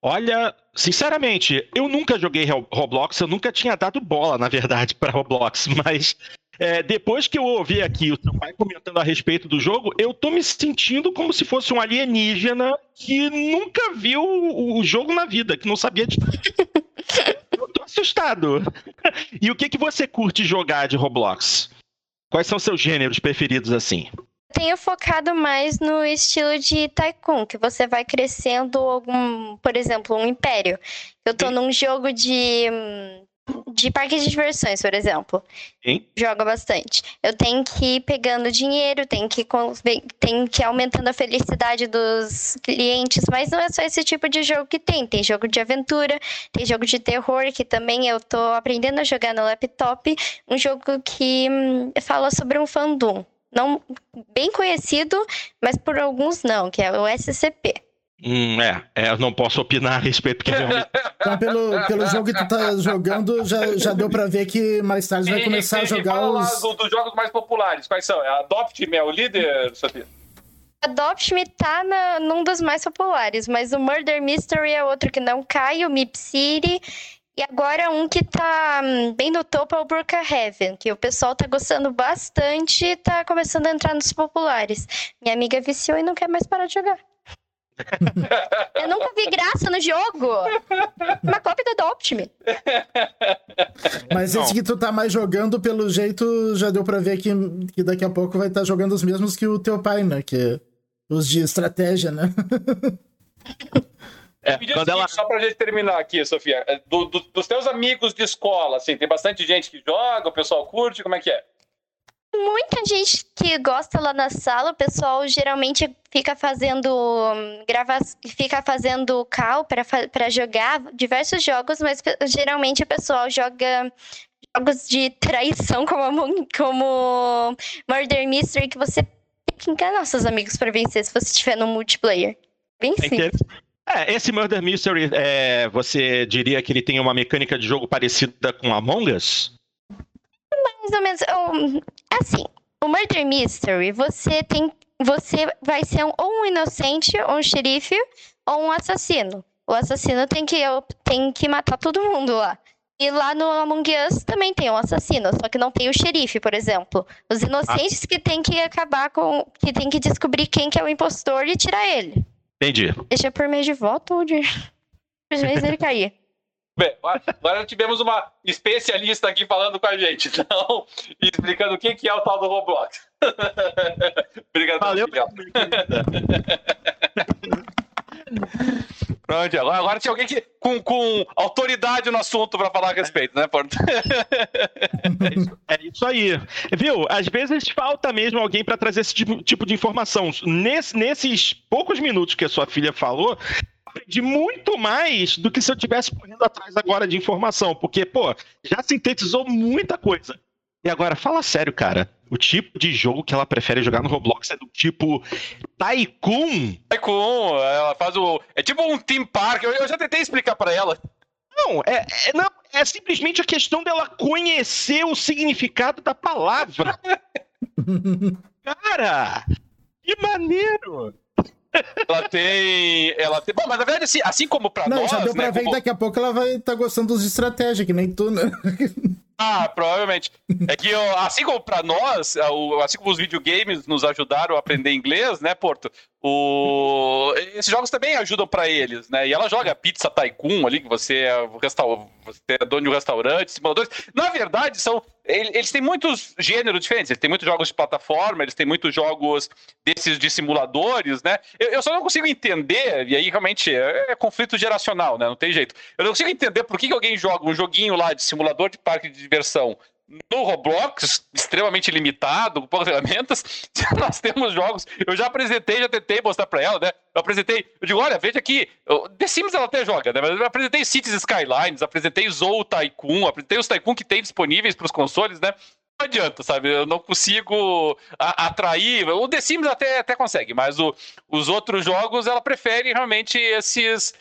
Olha, sinceramente, eu nunca joguei Roblox, eu nunca tinha dado bola, na verdade, para Roblox, [LAUGHS] mas é, depois que eu ouvi aqui o seu pai comentando a respeito do jogo, eu tô me sentindo como se fosse um alienígena que nunca viu o, jogo na vida, que não sabia de. [LAUGHS] eu tô assustado. e o que, que você curte jogar de Roblox? Quais são seus gêneros preferidos assim? tenho focado mais no estilo de Tycoon, que você vai crescendo algum, por exemplo, um império. Eu tô num jogo de hum, de parque de diversões, por exemplo. Sim. Joga bastante. Eu tenho que ir pegando dinheiro, tenho que, tenho que ir aumentando a felicidade dos clientes, mas não é só esse tipo de jogo que tem. Tem jogo de aventura, tem jogo de terror, que também eu tô aprendendo a jogar no laptop. Um jogo que hum, fala sobre um fandom. Não bem conhecido, mas por alguns não, que é o SCP. Hum, é, é, eu não posso opinar a respeito, porque realmente. Então, [LAUGHS] pelo, pelo jogo que tu tá jogando, já, já deu pra ver que mais tarde vai começar e, a jogar fala os. Lá dos jogos mais populares, quais são? É Adopt Me é o líder, Sofia? Adopt Me tá na, num dos mais populares, mas o Murder Mystery é outro que não cai, o Mip City. E agora um que tá hum, bem no topo é o Brookhaven, que o pessoal tá gostando bastante e tá começando a entrar nos populares. Minha amiga viciou e não quer mais parar de jogar. Eu nunca vi graça no jogo. Uma cópia do Adopt Me. Mas esse que tu tá mais jogando, pelo jeito, já deu pra ver que, que daqui a pouco vai estar tá jogando os mesmos que o teu pai, né? Que os de estratégia, né? É, quando ela... Só pra gente terminar aqui, Sofia, é, do, do, dos teus amigos de escola, assim, tem bastante gente que joga, o pessoal curte, como é que é? Muita gente que gosta lá na sala, o pessoal geralmente fica fazendo grava, fica fazendo call para jogar diversos jogos, mas geralmente o pessoal joga jogos de traição como, como Murder Mystery que você tem que enganar seus amigos para vencer se você estiver no multiplayer. Bem é simples. É, esse Murder Mystery, é, você diria que ele tem uma mecânica de jogo parecida com Among Us? Mais ou menos. Assim, o Murder Mystery, você tem. Você vai ser um, ou um inocente, ou um xerife, ou um assassino. O assassino tem que, tem que matar todo mundo lá. E lá no Among Us também tem um assassino, só que não tem o xerife, por exemplo. Os inocentes ah. que tem que acabar com. que tem que descobrir quem que é o impostor e tirar ele. Entendi. Deixa por mês de voto ou de. [LAUGHS] Por mês ele cair. Bem, agora tivemos uma especialista aqui falando com a gente, então, explicando o que é o tal do Roblox. [LAUGHS] Obrigado, Valeu, [LAUGHS] Pronto, agora, agora tinha alguém que, com, com autoridade no assunto para falar a respeito, né, Porto? [LAUGHS] é, isso, é isso aí. Viu? Às vezes falta mesmo alguém para trazer esse tipo, tipo de informação. Nesse, nesses poucos minutos que a sua filha falou, aprendi muito mais do que se eu tivesse correndo atrás agora de informação, porque, pô, já sintetizou muita coisa. E agora, fala sério, cara. O tipo de jogo que ela prefere jogar no Roblox é do tipo Tycoon. Tycoon, ela faz o. É tipo um Team Park. Eu, eu já tentei explicar para ela. Não é, é, não, é simplesmente a questão dela conhecer o significado da palavra. [LAUGHS] cara, que maneiro! Ela tem. Ela tem. Bom, mas na verdade, assim, assim como pra não, nós. Já deu pra né, ver como... daqui a pouco ela vai estar tá gostando dos estratégia, que nem tu, né? [LAUGHS] Ah, provavelmente. É que, assim como para nós, assim como os videogames nos ajudaram a aprender inglês, né, Porto? O... Esses jogos também ajudam para eles, né? E ela joga Pizza Tycoon ali, que você é, resta... você é dono de um restaurante, simuladores. Na verdade, são eles têm muitos gêneros diferentes. Eles têm muitos jogos de plataforma, eles têm muitos jogos desses de simuladores, né? Eu, só não consigo entender, e aí realmente é, é, conflito geracional, né? Não tem jeito. Eu não consigo entender por que alguém joga um joguinho lá de simulador de parque de diversão no Roblox, extremamente limitado, com poucas ferramentas, [LAUGHS] nós temos jogos. Eu já apresentei, já tentei mostrar para ela, né? Eu apresentei, eu digo, olha, veja aqui, The Sims ela até joga, né? Mas eu apresentei Cities Skylines, apresentei Zou Tycoon, apresentei os Tycoon que tem disponíveis para os consoles, né? Não adianta, sabe? Eu não consigo atrair. O The Sims até, até consegue, mas o, os outros jogos ela prefere realmente esses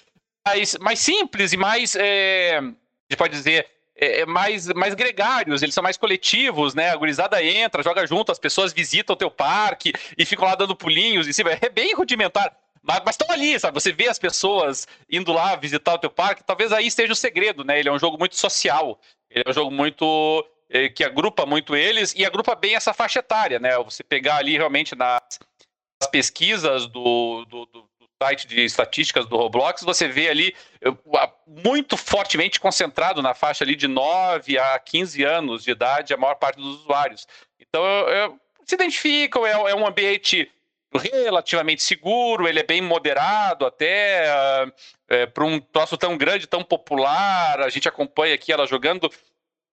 mais, mais simples e mais. É, a gente pode dizer é, é, mais, mais gregários, eles são mais coletivos, né? A gurizada entra, joga junto, as pessoas visitam o teu parque e ficam lá dando pulinhos em cima. É bem rudimentar. Mas estão ali, sabe? Você vê as pessoas indo lá visitar o teu parque, talvez aí esteja o segredo, né? Ele é um jogo muito social. Ele é um jogo muito. É, que agrupa muito eles e agrupa bem essa faixa etária, né? Você pegar ali realmente nas, nas pesquisas do, do, do site de estatísticas do Roblox, você vê ali muito fortemente concentrado na faixa ali de 9 a 15 anos de idade a maior parte dos usuários. Então, se identificam, é, é, um ambiente relativamente seguro, ele é bem moderado até, é, para um troço tão grande, tão popular, a gente acompanha aqui ela jogando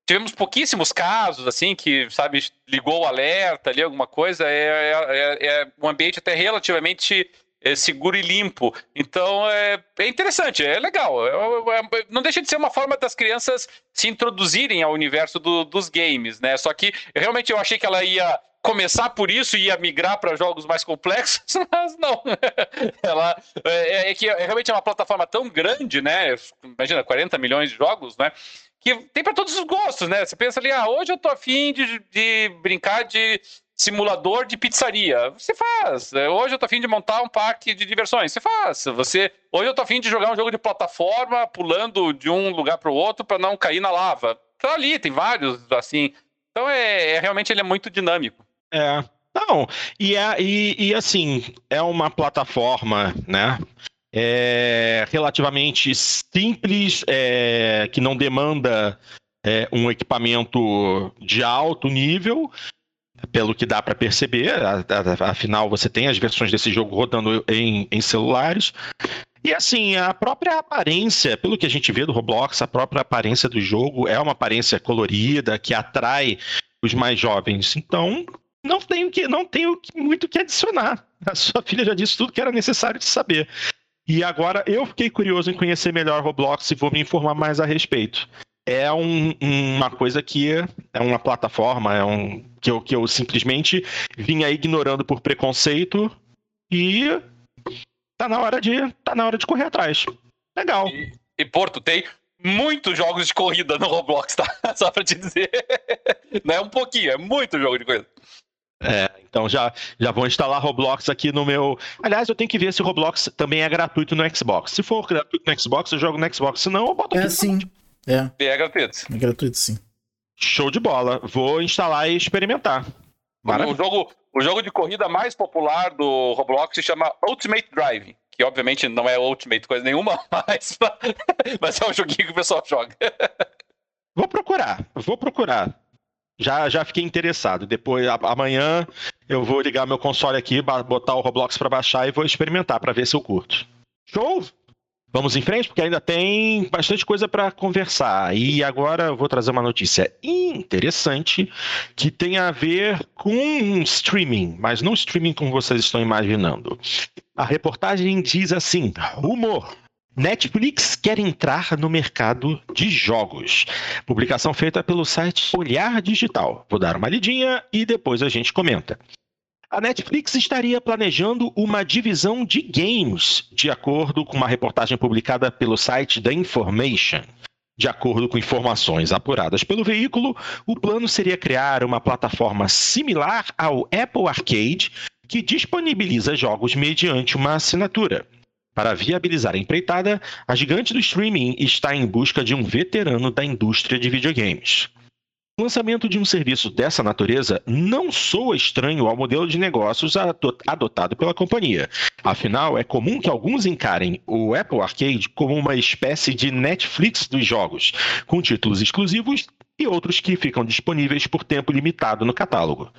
tivemos pouquíssimos casos, assim, que, sabe, ligou o alerta ali, alguma coisa. É, é, é um ambiente até relativamente é seguro e limpo. Então é, é interessante, é legal. É, é, é, não deixa de ser uma forma das crianças se introduzirem ao universo do, dos games, né? Só que realmente eu achei que ela ia começar por isso e ia migrar para jogos mais complexos, [LAUGHS] mas não. [LAUGHS] ela é, é que realmente é uma plataforma tão grande, né? Imagina, 40 milhões de jogos, né? que tem para todos os gostos, né? Você pensa ali, ah, hoje eu tô afim de, de brincar de simulador de pizzaria. Você faz. Hoje eu tô afim de montar um parque de diversões. Você faz. Você, hoje eu tô afim de jogar um jogo de plataforma pulando de um lugar para o outro para não cair na lava. Tá ali, tem vários assim. Então é, é, realmente ele é muito dinâmico. É. Não, e, é, e, e assim, é uma plataforma, né? É relativamente simples, é, que não demanda é, um equipamento de alto nível, pelo que dá para perceber. Afinal, você tem as versões desse jogo rodando em, em celulares. E assim, a própria aparência, pelo que a gente vê do Roblox, a própria aparência do jogo é uma aparência colorida que atrai os mais jovens. Então, não tenho, que, não tenho muito que adicionar. A sua filha já disse tudo que era necessário de saber. E agora eu fiquei curioso em conhecer melhor Roblox e vou me informar mais a respeito é um, uma coisa que é uma plataforma, é um que eu, que eu simplesmente vinha ignorando por preconceito e tá na hora de tá na hora de correr atrás. Legal. E, e Porto tem muitos jogos de corrida no Roblox, tá? [LAUGHS] Só pra te dizer. Não é um pouquinho, é muito jogo de corrida. É, então já, já vou instalar Roblox aqui no meu. Aliás, eu tenho que ver se o Roblox também é gratuito no Xbox. Se for gratuito no Xbox, eu jogo no Xbox. Se não, eu boto é aqui. É sim. É. É gratuito. É gratuito, sim. Show de bola. Vou instalar e experimentar. O jogo, o jogo de corrida mais popular do Roblox se chama Ultimate Drive. Que obviamente não é Ultimate coisa nenhuma, [LAUGHS] mas, mas é um joguinho que o pessoal joga. Vou procurar, vou procurar. Já, já fiquei interessado. Depois, amanhã, eu vou ligar meu console aqui, botar o Roblox para baixar e vou experimentar para ver se eu curto. Show? Vamos em frente, porque ainda tem bastante coisa para conversar. E agora eu vou trazer uma notícia interessante que tem a ver com streaming, mas não streaming como vocês estão imaginando. A reportagem diz assim: rumor. Netflix quer entrar no mercado de jogos. Publicação feita pelo site Olhar Digital. Vou dar uma lidinha e depois a gente comenta a Netflix estaria planejando uma divisão de games, de acordo com uma reportagem publicada pelo site The Information. De acordo com informações apuradas pelo veículo, o plano seria criar uma plataforma similar ao Apple Arcade, que disponibiliza jogos mediante uma assinatura. Para viabilizar a empreitada, a gigante do streaming está em busca de um veterano da indústria de videogames. O lançamento de um serviço dessa natureza não soa estranho ao modelo de negócios adotado pela companhia. Afinal, é comum que alguns encarem o Apple Arcade como uma espécie de Netflix dos jogos, com títulos exclusivos e outros que ficam disponíveis por tempo limitado no catálogo.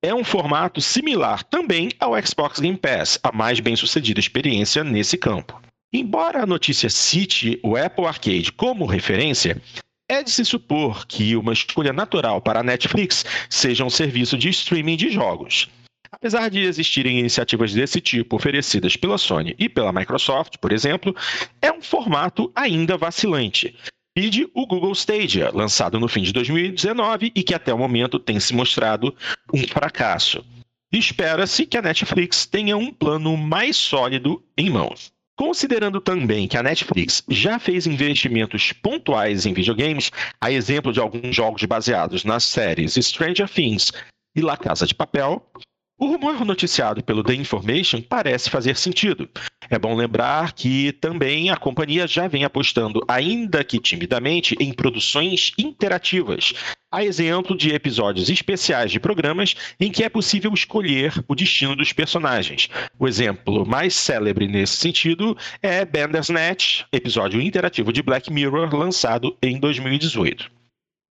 É um formato similar também ao Xbox Game Pass, a mais bem-sucedida experiência nesse campo. Embora a notícia cite o Apple Arcade como referência, é de se supor que uma escolha natural para a Netflix seja um serviço de streaming de jogos. Apesar de existirem iniciativas desse tipo oferecidas pela Sony e pela Microsoft, por exemplo, é um formato ainda vacilante. Vide o Google Stadia, lançado no fim de 2019 e que até o momento tem se mostrado um fracasso. Espera-se que a Netflix tenha um plano mais sólido em mãos. Considerando também que a Netflix já fez investimentos pontuais em videogames, a exemplo de alguns jogos baseados nas séries Stranger Things e La Casa de Papel, o rumor noticiado pelo The Information parece fazer sentido. É bom lembrar que também a companhia já vem apostando, ainda que timidamente, em produções interativas, a exemplo de episódios especiais de programas em que é possível escolher o destino dos personagens. O exemplo mais célebre nesse sentido é Bandersnatch, episódio interativo de Black Mirror lançado em 2018.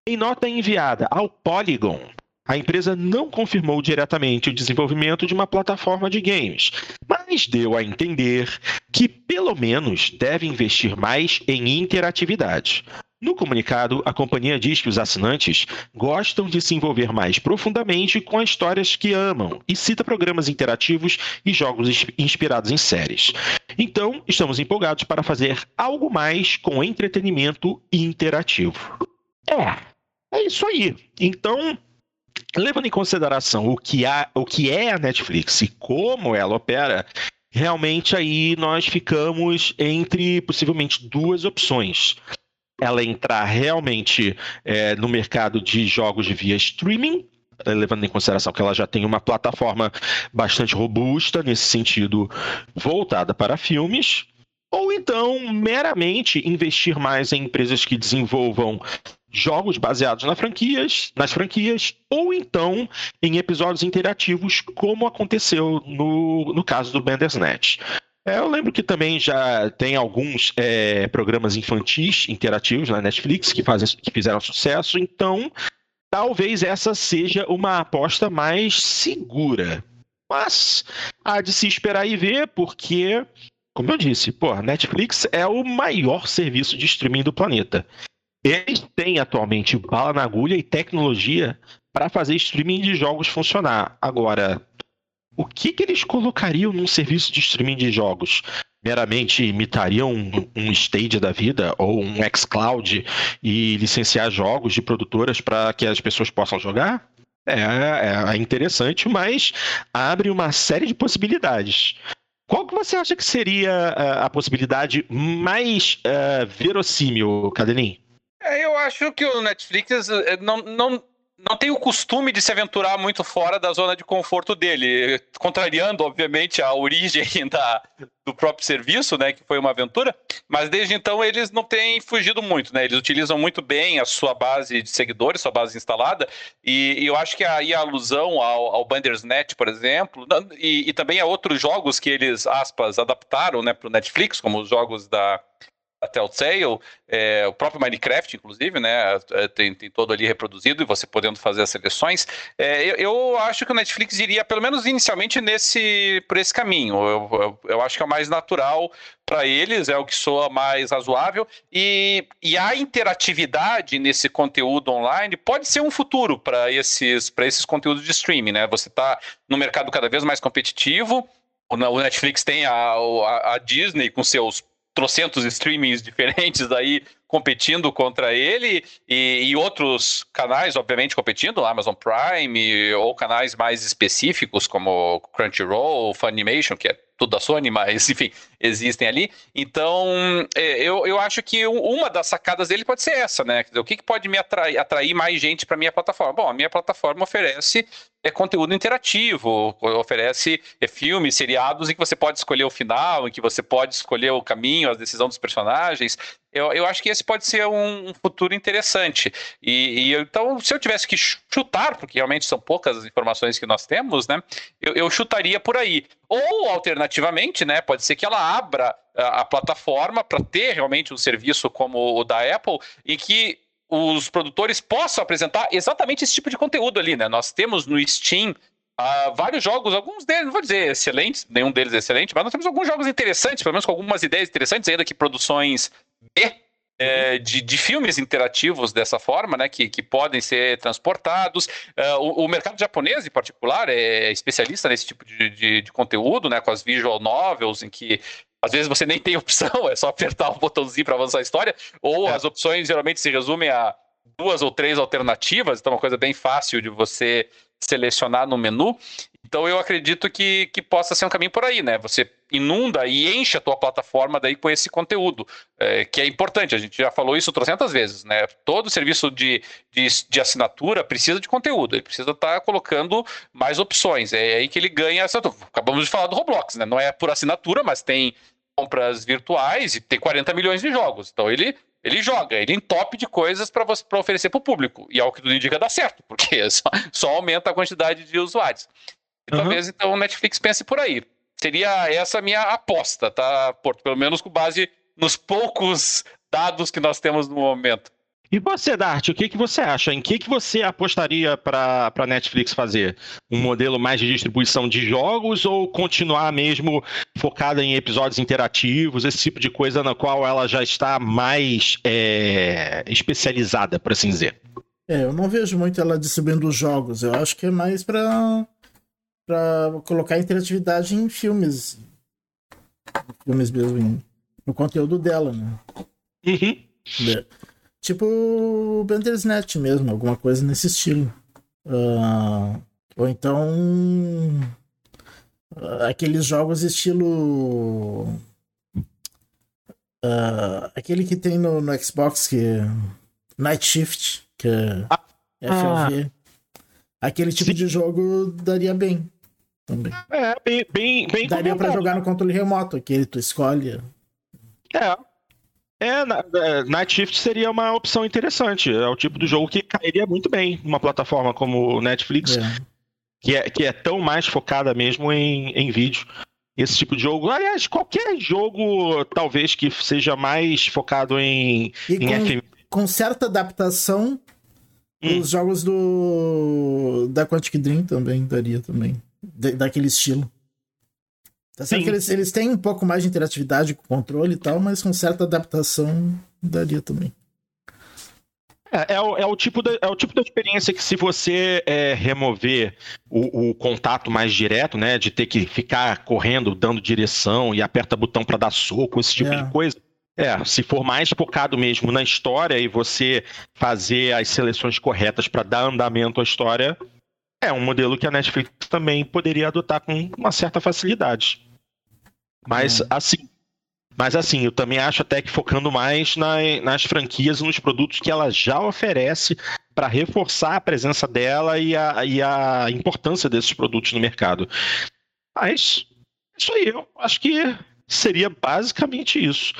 Em nota enviada ao Polygon, a empresa não confirmou diretamente o desenvolvimento de uma plataforma de games, mas deu a entender que, pelo menos, deve investir mais em interatividade. No comunicado, a companhia diz que os assinantes gostam de se envolver mais profundamente com as histórias que amam e cita programas interativos e jogos inspirados em séries. Então, estamos empolgados para fazer algo mais com entretenimento interativo. É, é isso aí. Então, levando em consideração o que, há, o que é a Netflix e como ela opera, realmente aí nós ficamos entre possivelmente duas opções. Ela entrar realmente é, no mercado de jogos via streaming, levando em consideração que ela já tem uma plataforma bastante robusta nesse sentido, voltada para filmes, ou então meramente investir mais em empresas que desenvolvam jogos baseados nas franquias, nas franquias, ou então em episódios interativos, como aconteceu no, no caso do Bandersnatch. É, eu lembro que também já tem alguns é, programas infantis interativos na Netflix que, fazem, que fizeram sucesso, então talvez essa seja uma aposta mais segura. Mas há de se esperar e ver, porque, como eu disse, pô, Netflix é o maior serviço de streaming do planeta. Eles têm atualmente bala na agulha e tecnologia para fazer streaming de jogos funcionar. Agora, o que, que eles colocariam num serviço de streaming de jogos? Meramente imitariam um, um stage da vida ou um xCloud e licenciar jogos de produtoras para que as pessoas possam jogar? É, é, interessante, mas abre uma série de possibilidades. Qual que você acha que seria a, a possibilidade mais uh, verossímil, Cadelin? Acho que o Netflix eh, não, não, não tem o costume de se aventurar muito fora da zona de conforto dele, contrariando, obviamente, a origem [LAUGHS] da, do próprio serviço, né, que foi uma aventura, mas desde então eles não têm fugido muito, né, eles utilizam muito bem a sua base de seguidores, sua base instalada, e, e eu acho que aí a alusão ao, ao Bandersnatch, por exemplo, e, e, também a outros jogos que eles, aspas, adaptaram, né, para o Netflix, como os jogos da Telltale, é, o próprio Minecraft, inclusive, né, é, tem, tem, todo ali reproduzido e você podendo fazer as seleções. É, eu, eu, acho que o Netflix iria, pelo menos inicialmente, nesse, por esse caminho. Eu, eu, eu acho que é o mais natural para eles, é o que soa mais razoável. E, e a interatividade nesse conteúdo online pode ser um futuro para esses, esses conteúdos de streaming. Né? Você está no mercado cada vez mais competitivo. O Netflix tem a, a, a Disney com seus trocentos streamings diferentes aí competindo contra ele e, e, outros canais, obviamente, competindo, Amazon Prime ou canais mais específicos como Crunchyroll, Funimation, que é tudo da Sony, mas enfim, existem ali. Então, é, eu, eu acho que uma das sacadas dele pode ser essa, né? O que, que pode me atrair, atrair mais gente para minha plataforma? Bom, a minha plataforma oferece é conteúdo interativo, oferece é, filmes, seriados em que você pode escolher o final, em que você pode escolher o caminho, a decisão dos personagens. Eu, eu acho que esse pode ser um, futuro interessante. E, e, então, se eu tivesse que chutar, porque realmente são poucas as informações que nós temos, né? Eu, eu chutaria por aí. Ou, alternativamente, né? Pode ser que ela abra a, plataforma para ter realmente um serviço como o da Apple, em que os produtores possam apresentar exatamente esse tipo de conteúdo ali, né? Nós temos no Steam uh, vários jogos, alguns deles, não vou dizer excelentes, nenhum deles é excelente, mas nós temos alguns jogos interessantes, pelo menos com algumas ideias interessantes, ainda que produções B é, de, de, filmes interativos dessa forma, né, que, que podem ser transportados. Uh, o, o, mercado japonês, em particular, é especialista nesse tipo de, de, de, conteúdo, né, com as visual novels, em que às vezes você nem tem [LAUGHS] opção, é só apertar o botãozinho para avançar a história, ou é. as opções geralmente se resumem a duas ou três alternativas, então é uma coisa bem fácil de você selecionar no menu. Então eu acredito que, que possa ser um caminho por aí, né? Você inunda e enche a tua plataforma daí com esse conteúdo, é, que é importante. A gente já falou isso trocentas vezes, né? Todo serviço de, de, de assinatura precisa de conteúdo, ele precisa estar tá colocando mais opções. É aí que ele ganha. Acabamos de falar do Roblox, né? Não é por assinatura, mas tem compras virtuais e tem 40 milhões de jogos. Então ele ele joga, ele entope de coisas para oferecer para o público. E ao que tudo indica dá certo, porque [LAUGHS] só, só aumenta a quantidade de usuários. E uhum. talvez então o Netflix pense por aí. Seria essa a minha aposta, tá, Porto? Pelo menos com base nos poucos dados que nós temos no momento. E você, Dart, o que, que você acha? Em que, que você apostaria para a Netflix fazer? Um modelo mais de distribuição de jogos ou continuar mesmo focada em episódios interativos, esse tipo de coisa na qual ela já está mais é, especializada, por assim dizer? É, eu não vejo muito ela distribuindo jogos. Eu acho que é mais para colocar interatividade em filmes. Filmes mesmo, no conteúdo dela, né? Uhum. É. Tipo Bandersnatch mesmo, alguma coisa nesse estilo. Uh, ou então. Uh, aqueles jogos estilo. Uh, aquele que tem no, no, Xbox que. Night Shift, que é FLV. Aquele tipo Sim. de jogo daria bem. Também. É, bem, bem, bem Daria para jogar no controle remoto, que tu escolhe. É. É, é, Night Shift seria uma opção interessante. É o tipo de jogo que cairia muito bem numa plataforma como Netflix, é. Que, é, que é tão mais focada mesmo em, em vídeo. Esse tipo de jogo. Aliás, qualquer jogo, talvez, que seja mais focado em, e em com, FM. Com certa adaptação, hum. os jogos do da Quantic Dream também daria também. daquele estilo. Tá certo que eles, eles têm um pouco mais de interatividade com controle e tal, mas com certa adaptação daria também. É, é, o, é, o, tipo da, é o tipo da experiência que se você é, remover o, o, contato mais direto, né, de ter que ficar correndo, dando direção e aperta botão para dar soco, esse tipo é. de coisa. É, se for mais focado mesmo na história e você fazer as seleções corretas para dar andamento à história, é um modelo que a Netflix também poderia adotar com uma certa facilidade. Mas, hum. assim, mas assim, eu também acho até que focando mais na, nas franquias e nos produtos que ela já oferece para reforçar a presença dela e a, e a importância desses produtos no mercado. Mas, isso aí, eu acho que seria basicamente isso.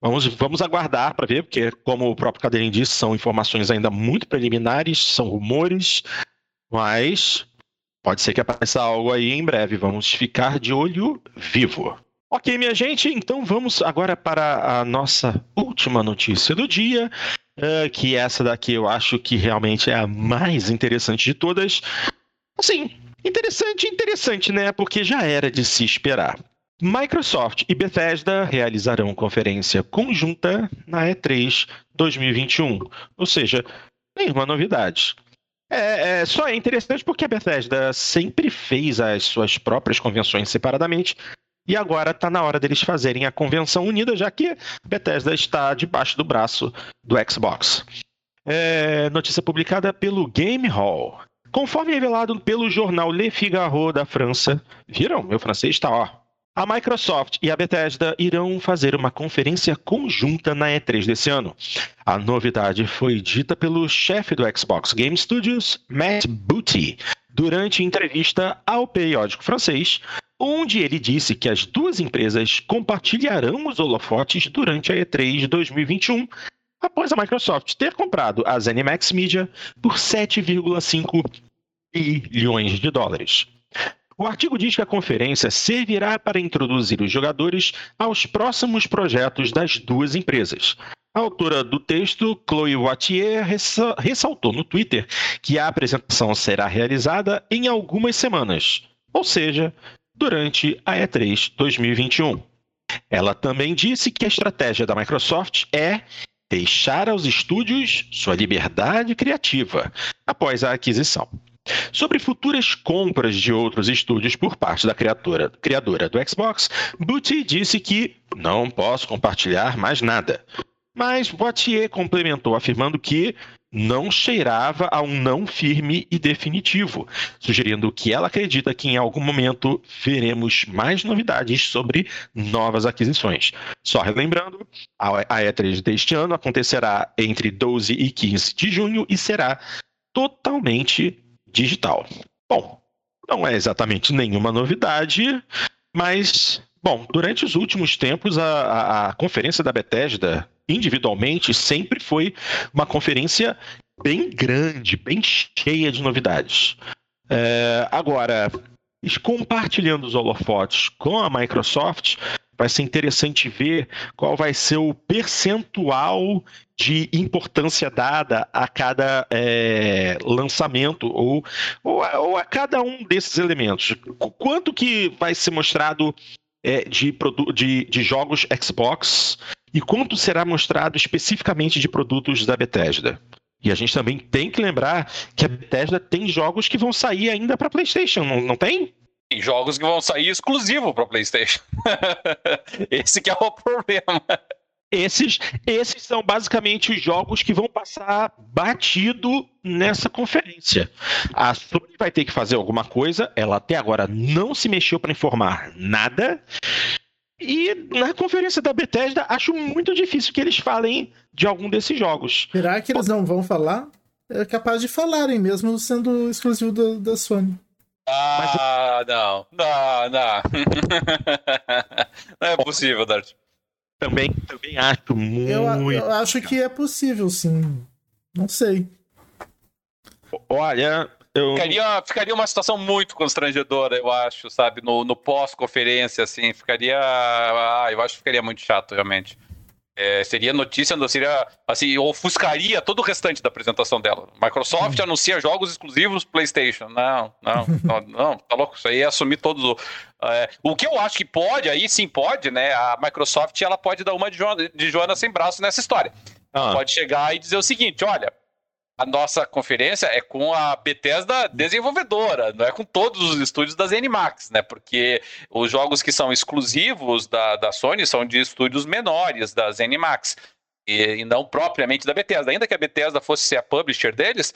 Vamos, vamos aguardar para ver, porque, como o próprio Cadeirinho disse, são informações ainda muito preliminares, são rumores, mas pode ser que apareça algo aí em breve. Vamos ficar de olho vivo. Ok, minha gente, então vamos agora para a nossa última notícia do dia, uh, que essa daqui eu acho que realmente é a mais interessante de todas. Assim, interessante, interessante, né? Porque já era de se esperar. Microsoft e Bethesda realizarão conferência conjunta na E3 2021, ou seja, nenhuma novidade. É, é, só é interessante porque a Bethesda sempre fez as suas próprias convenções separadamente e agora está na hora deles fazerem a convenção unida, já que Bethesda está debaixo do braço do Xbox. É, notícia publicada pelo Game Hall. Conforme revelado pelo jornal Le Figaro da França, viram? Meu francês está ó. A Microsoft e a Bethesda irão fazer uma conferência conjunta na E3 desse ano. A novidade foi dita pelo chefe do Xbox Game Studios, Matt Booty, durante entrevista ao periódico francês, onde ele disse que as duas empresas compartilharão os holofotes durante a E3 2021, após a Microsoft ter comprado a ZeniMax Media por 7,5 bilhões de dólares. O artigo diz que a conferência servirá para introduzir os jogadores aos próximos projetos das duas empresas. A autora do texto, Chloe Wattier, ressaltou no Twitter que a apresentação será realizada em algumas semanas, ou seja, durante a E3 2021. Ela também disse que a estratégia da Microsoft é deixar aos estúdios sua liberdade criativa após a aquisição. Sobre futuras compras de outros estúdios por parte da criadora, criadora do Xbox, Booty disse que não posso compartilhar mais nada. Mas Boitier complementou afirmando que não cheirava a um não firme e definitivo, sugerindo que ela acredita que em algum momento veremos mais novidades sobre novas aquisições. Só relembrando, a E3 deste ano acontecerá entre 12 e 15 de junho e será totalmente digital. Bom, não é exatamente nenhuma novidade, mas, bom, durante os últimos tempos, a, a, a conferência da Bethesda, individualmente, sempre foi uma conferência bem grande, bem cheia de novidades. É, agora, compartilhando os holofotes com a Microsoft, vai ser interessante ver qual vai ser o percentual de importância dada a cada é, lançamento ou, ou, ou, a cada um desses elementos. Quanto que vai ser mostrado é, de, de, de jogos Xbox e quanto será mostrado especificamente de produtos da Bethesda? E a gente também tem que lembrar que a Bethesda tem jogos que vão sair ainda para PlayStation, não, não tem? Tem jogos que vão sair exclusivo para PlayStation. [LAUGHS] Esse que é o problema. Esses, esses são basicamente os jogos que vão passar batido nessa conferência. A Sony vai ter que fazer alguma coisa, ela até agora não se mexeu para informar nada. E na conferência da Bethesda, acho muito difícil que eles falem de algum desses jogos. Será que eles não vão falar? é capaz de falarem, mesmo sendo exclusivo da, da Sony. Ah, não, não, não. [LAUGHS] não é possível, Dart. Também, também acho muito. Eu, eu acho que é possível, sim. Não sei. Olha, eu... Ficaria, ficaria uma situação muito constrangedora, eu acho, sabe? No, no pós-conferência, assim, ficaria. Ah, eu acho que ficaria muito chato, realmente. É, seria notícia, não seria assim, ofuscaria todo o restante da apresentação dela. Microsoft hum. anuncia jogos exclusivos PlayStation. Não, não, [LAUGHS] não, não, tá louco. Isso aí é assumir todos o. É, o que eu acho que pode, aí sim pode, né? A Microsoft ela pode dar uma de Joana, de Joana sem braço nessa história. Ah. Pode chegar e dizer o seguinte: olha, a nossa conferência é com a Bethesda desenvolvedora, não é com todos os estúdios da ZeniMax, né? Porque os jogos que são exclusivos da, da Sony são de estúdios menores da ZeniMax. E, e não propriamente da Bethesda. Ainda que a Bethesda fosse ser a publisher deles,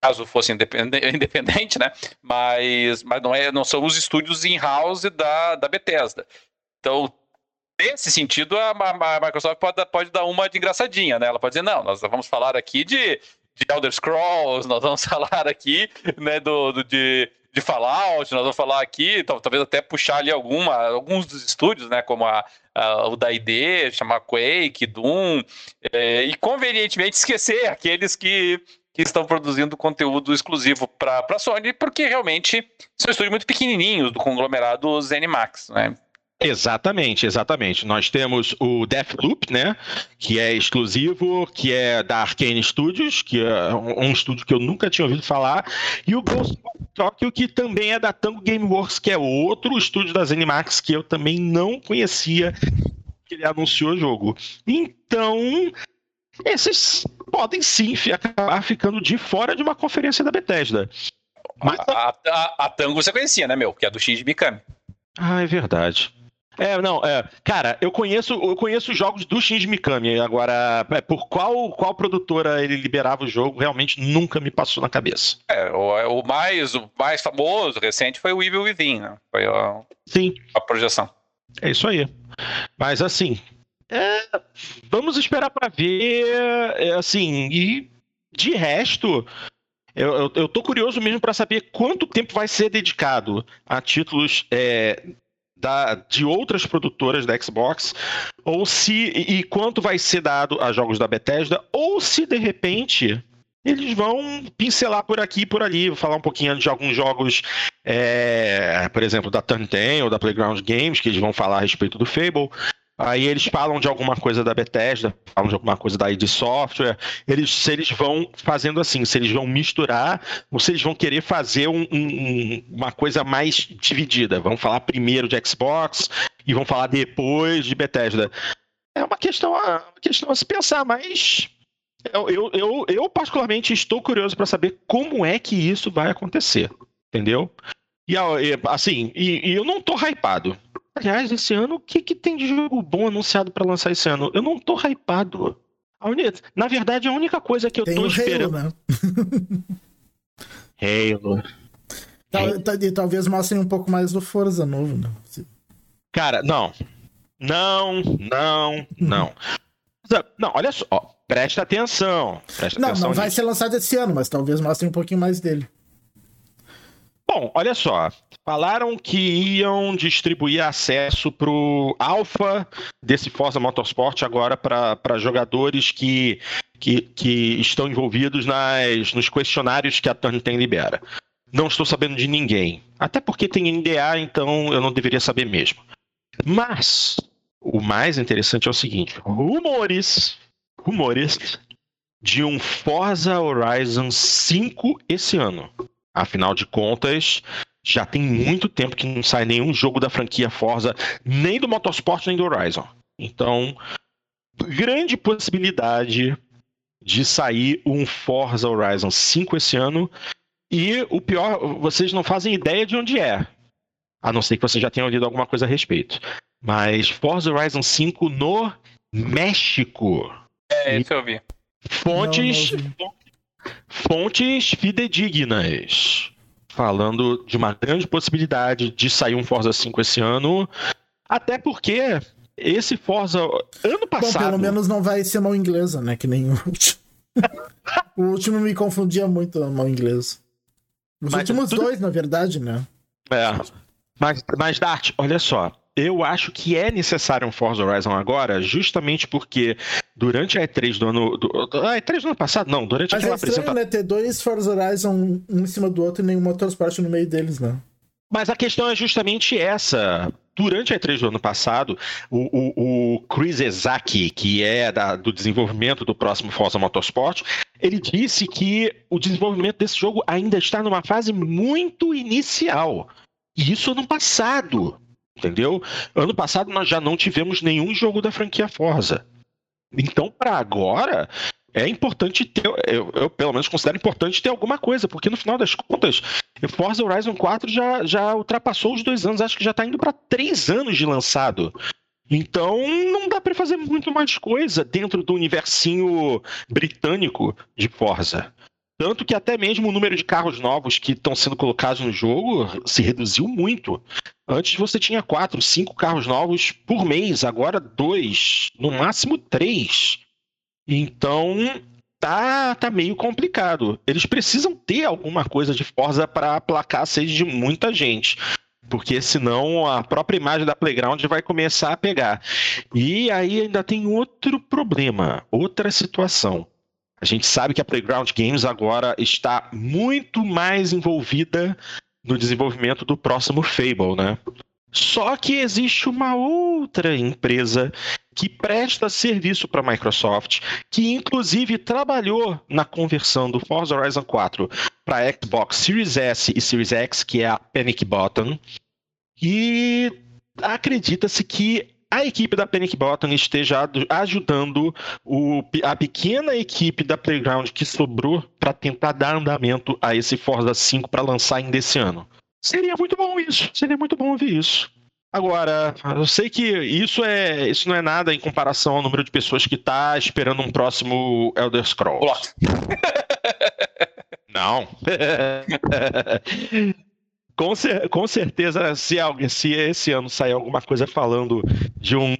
caso fosse [LAUGHS] independente, né? Mas, mas não, é, não são os estúdios in-house da, da Bethesda. Então, nesse sentido, a, a, Microsoft pode, pode dar uma de engraçadinha, né? Ela pode dizer, não, nós vamos falar aqui de de Elder Scrolls, nós vamos [LAUGHS] falar aqui, né, do, do de, de Fallout, nós vamos falar aqui, talvez até puxar ali alguma, alguns dos estúdios, né, como a, a o da ID, chamar Quake, Doom, é, e convenientemente esquecer aqueles que, que estão produzindo conteúdo exclusivo para a Sony, porque realmente são estúdios muito pequenininhos do conglomerado ZeniMax, né? Exatamente, exatamente. Nós temos o Deathloop, né? Que é exclusivo, que é da Arkane Studios, que é um, estúdio que eu nunca tinha ouvido falar, e o Ghost Tokyo, que também é da Tango Gameworks, que é outro estúdio da Zenimax que eu também não conhecia, que ele anunciou o jogo. Então, esses podem sim acabar ficando de fora de uma conferência da Bethesda. Mas... A, a, a Tango você conhecia, né, meu? Que é do Shinji Mikami. Ah, é verdade. É, não, é. Cara, eu conheço, eu conheço jogos do Shinji Mikami. Agora, é, por qual, qual produtora ele liberava o jogo, realmente nunca me passou na cabeça. É, o, o mais, o mais famoso, recente, foi o Evil Within, né? Foi a, Sim. a projeção. É isso aí. Mas assim, é, vamos esperar para ver, é, assim, e de resto, eu, eu, eu, tô curioso mesmo para saber quanto tempo vai ser dedicado a títulos é, da, de outras produtoras da Xbox, ou se e quanto vai ser dado a jogos da Bethesda, ou se de repente eles vão pincelar por aqui e por ali, falar um pouquinho de alguns jogos, é, por exemplo, da Turn 10 ou da Playground Games, que eles vão falar a respeito do Fable. Aí eles falam de alguma coisa da Bethesda, falam de alguma coisa da ID Software. Eles, se eles vão fazendo assim, se eles vão misturar, ou se eles vão querer fazer um, um, uma coisa mais dividida. Vão falar primeiro de Xbox e vão falar depois de Bethesda. É uma questão a, uma questão a se pensar, mas eu, eu, eu, eu particularmente estou curioso para saber como é que isso vai acontecer. Entendeu? E assim, e, e eu não tô hypado. Aliás, esse ano, o que, que tem de jogo bom anunciado para lançar esse ano? Eu não tô hypado. Na verdade, a única coisa que eu tem tô esperando. Halo, né? [LAUGHS] Halo. Tal, e talvez mostrem um pouco mais do Forza novo, né? Cara, não. Não, não, não. Não, olha só. Presta atenção. Presta não, atenção não vai ser lançado esse ano, mas talvez mostrem um pouquinho mais dele. Bom, olha só. Falaram que iam distribuir acesso para o alfa desse Forza Motorsport agora para jogadores que, que, que, estão envolvidos nas, nos questionários que a Turn libera. Não estou sabendo de ninguém. Até porque tem NDA, então eu não deveria saber mesmo. Mas o mais interessante é o seguinte: rumores, rumores de um Forza Horizon 5 esse ano. Afinal de contas, já tem muito tempo que não sai nenhum jogo da franquia Forza, nem do Motorsport, nem do Horizon. Então, grande possibilidade de sair um Forza Horizon 5 esse ano. E o pior, vocês não fazem ideia de onde é. A não ser que vocês já tenham lido alguma coisa a respeito. Mas Forza Horizon 5 no México. É, isso eu vi. Fontes, não, não fontes fidedignas falando de uma grande possibilidade de sair um Forza 5 esse ano, até porque esse Forza ano passado. Bom, pelo menos não vai ser mão inglesa, né? Que nem o [LAUGHS] o último me confundia muito no inglês. Os mas últimos tudo... dois, na verdade, né? É. Mas, mas Dart, olha só. Eu acho que é necessário um Forza Horizon agora, justamente porque durante a E3 do ano. Do, a E3 do ano passado, não, durante Mas aquela é estranho, apresentação. né? Ter dois Forza Horizon um em cima do outro e nenhum Motorsport no meio deles, né? Mas a questão é justamente essa. Durante a E3 do ano passado, o, o, o Chris Ezaki, que é da, do desenvolvimento do próximo Forza Motorsport, ele disse que o desenvolvimento desse jogo ainda está numa fase muito inicial. E isso ano passado entendeu? Ano passado nós já não tivemos nenhum jogo da franquia Forza. Então, para agora, é importante ter, eu, eu, pelo menos considero importante ter alguma coisa, porque no final das contas, Forza Horizon 4 já, já ultrapassou os dois anos, acho que já está indo para três anos de lançado. Então, não dá para fazer muito mais coisa dentro do universinho britânico de Forza. Tanto que até mesmo o número de carros novos que estão sendo colocados no jogo se reduziu muito. Antes você tinha quatro, cinco carros novos por mês, agora dois, no máximo três. Então tá, tá meio complicado. Eles precisam ter alguma coisa de Forza para aplacar a sede de muita gente. Porque senão a própria imagem da Playground vai começar a pegar. E aí ainda tem outro problema, outra situação. A gente sabe que a Playground Games agora está muito mais envolvida no desenvolvimento do próximo Fable, né? Só que existe uma outra empresa que presta serviço para a Microsoft, que inclusive trabalhou na conversão do Forza Horizon 4 para Xbox Series S e Series X, que é a Panic Button. E acredita-se que a equipe da Panic Button esteja ajudando o, a pequena equipe da Playground que sobrou para tentar dar andamento a esse Forza 5 para lançar ainda esse ano. Seria muito bom isso, seria muito bom ouvir isso. Agora, eu sei que isso é isso não é nada em comparação ao número de pessoas que está esperando um próximo Elder Scrolls. [LAUGHS] não. [LAUGHS] com, cer com certeza, se, alguém, se esse ano sair alguma coisa falando de um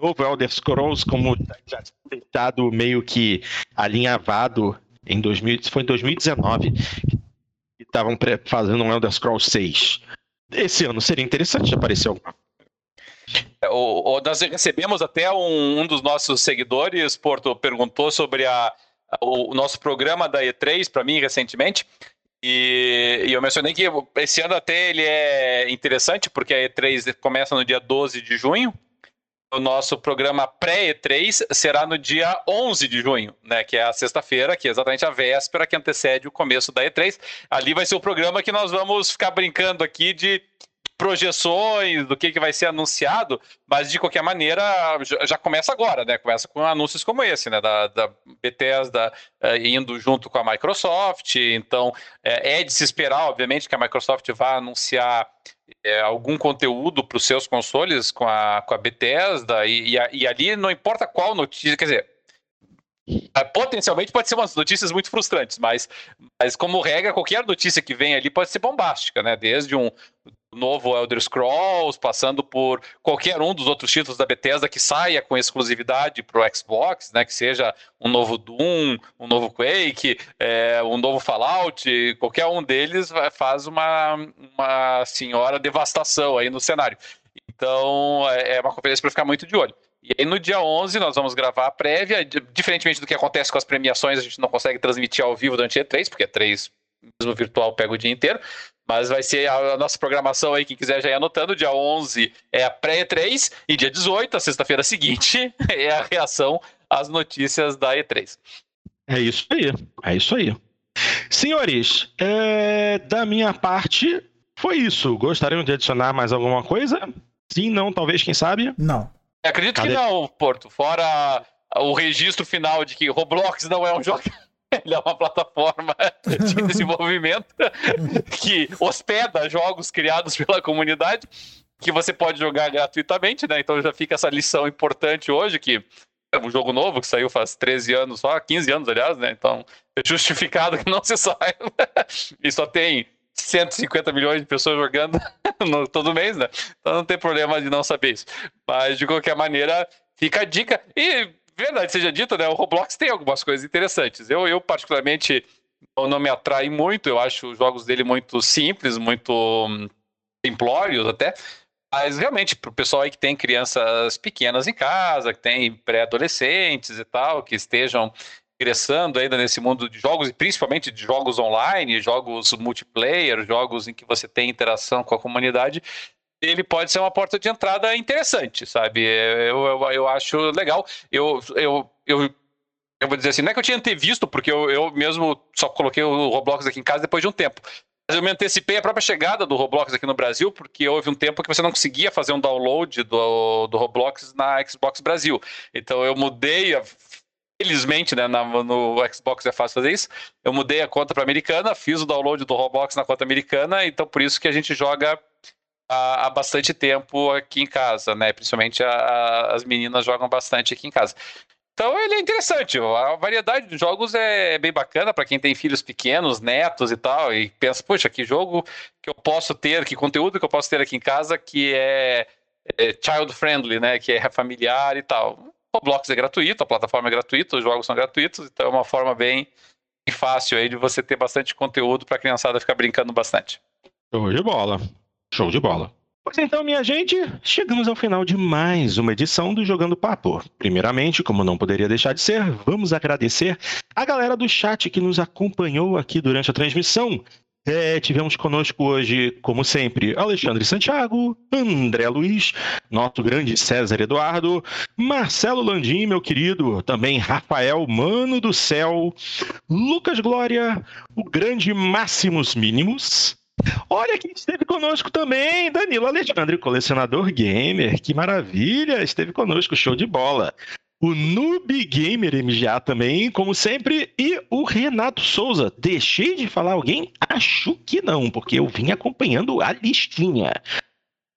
novo Elder Scrolls, como já tinha estado meio que alinhavado em 2000, foi em 2019 que estavam fazendo um Elder Scrolls 6. Esse ano seria interessante aparecer alguma é, o, o, nós recebemos até um, um, dos nossos seguidores, Porto, perguntou sobre a, o, o nosso programa da E3 para mim recentemente. E, e, eu mencionei que esse ano até ele é interessante, porque a E3 começa no dia 12 de junho. O nosso programa pré-E3 será no dia 11 de junho, né, que é a sexta-feira, que é exatamente a véspera que antecede o começo da E3. Ali vai ser o programa que nós vamos ficar brincando aqui de projeções do que, que vai ser anunciado, mas de qualquer maneira já, começa agora, né? Começa com anúncios como esse, né? Da, da Bethesda uh, indo junto com a Microsoft. Então é, é de se esperar, obviamente, que a Microsoft vá anunciar é, algum conteúdo para os seus consoles com a, com a Bethesda e, e, e ali não importa qual notícia, quer dizer, é, potencialmente pode ser umas notícias muito frustrantes, mas, mas como regra, qualquer notícia que vem ali pode ser bombástica, né? Desde um novo Elder Scrolls, passando por qualquer um dos outros títulos da Bethesda que saia com exclusividade para o Xbox, né? Que seja um novo Doom, um novo Quake, é, um novo Fallout, qualquer um deles faz uma, uma senhora devastação aí no cenário. Então é, é uma conferência para ficar muito de olho. E aí no dia 11 nós vamos gravar a prévia, diferentemente do que acontece com as premiações, a gente não consegue transmitir ao vivo durante E3, porque E3 mesmo virtual pega o dia inteiro, mas vai ser a, nossa programação aí, quem quiser já ir anotando, dia 11 é a pré-E3 e dia 18, a sexta-feira seguinte, [LAUGHS] é a reação às notícias da E3. É isso aí, é isso aí. Senhores, é, da minha parte, foi isso. Gostariam de adicionar mais alguma coisa? Sim, não, talvez, quem sabe? Não. Acredito Cadê? que não, Porto. Fora o registro final de que Roblox não é um jogo. Ele é uma plataforma [LAUGHS] de desenvolvimento que hospeda jogos criados pela comunidade que você pode jogar gratuitamente, né? Então já fica essa lição importante hoje que é um jogo novo que saiu faz 13 anos, só 15 anos, aliás, né? Então é justificado que não se saiba. e só tem 150 milhões de pessoas jogando [LAUGHS] no, todo mês, né? Então não tem problema de não saber isso. Mas de qualquer maneira, fica a dica. E verdade seja dita, né? O Roblox tem algumas coisas interessantes. Eu, eu particularmente, não me atrai muito. Eu acho os jogos dele muito simples, muito hum, simplórios até. Mas realmente, para o pessoal aí que tem crianças pequenas em casa, que tem pré-adolescentes e tal, que estejam ingressando ainda nesse mundo de jogos, e principalmente de jogos online, jogos multiplayer, jogos em que você tem interação com a comunidade, ele pode ser uma porta de entrada interessante, sabe? Eu, eu, eu acho legal. Eu, eu, eu, eu vou dizer assim, não é que eu tinha visto, porque eu, eu mesmo só coloquei o Roblox aqui em casa depois de um tempo. Mas eu me antecipei a própria chegada do Roblox aqui no Brasil, porque houve um tempo que você não conseguia fazer um download do, do Roblox na Xbox Brasil. Então eu mudei, felizmente, né, na, no Xbox é fácil fazer isso. Eu mudei a conta para americana, fiz o download do Roblox na conta americana, então por isso que a gente joga há, bastante tempo aqui em casa, né? Principalmente a, a, as meninas jogam bastante aqui em casa. Então ele é interessante. A variedade de jogos é bem bacana para quem tem filhos pequenos, netos e tal, e pensa, poxa, que jogo que eu posso ter, que conteúdo que eu posso ter aqui em casa que é, é child friendly, né? Que é familiar e tal. O Roblox é gratuito, a plataforma é gratuita, os jogos são gratuitos, então é uma forma bem, bem fácil aí de você ter bastante conteúdo para a criançada ficar brincando bastante. Show de bola. Show de bola. Pois então, minha gente, chegamos ao final de mais uma edição do Jogando Papo. Primeiramente, como não poderia deixar de ser, vamos agradecer a galera do chat que nos acompanhou aqui durante a transmissão. É, tivemos conosco hoje, como sempre, Alexandre Santiago, André Luiz, nosso grande César Eduardo, Marcelo Landim, meu querido, também Rafael Mano do Céu, Lucas Glória, o grande Máximos Mínimos, Olha quem esteve conosco também, Danilo Alexandre, colecionador gamer. Que maravilha, esteve conosco, show de bola. O Noob Gamer MGA também, como sempre, e o Renato Souza. Deixei de falar alguém? Acho que não, porque eu vim acompanhando a listinha.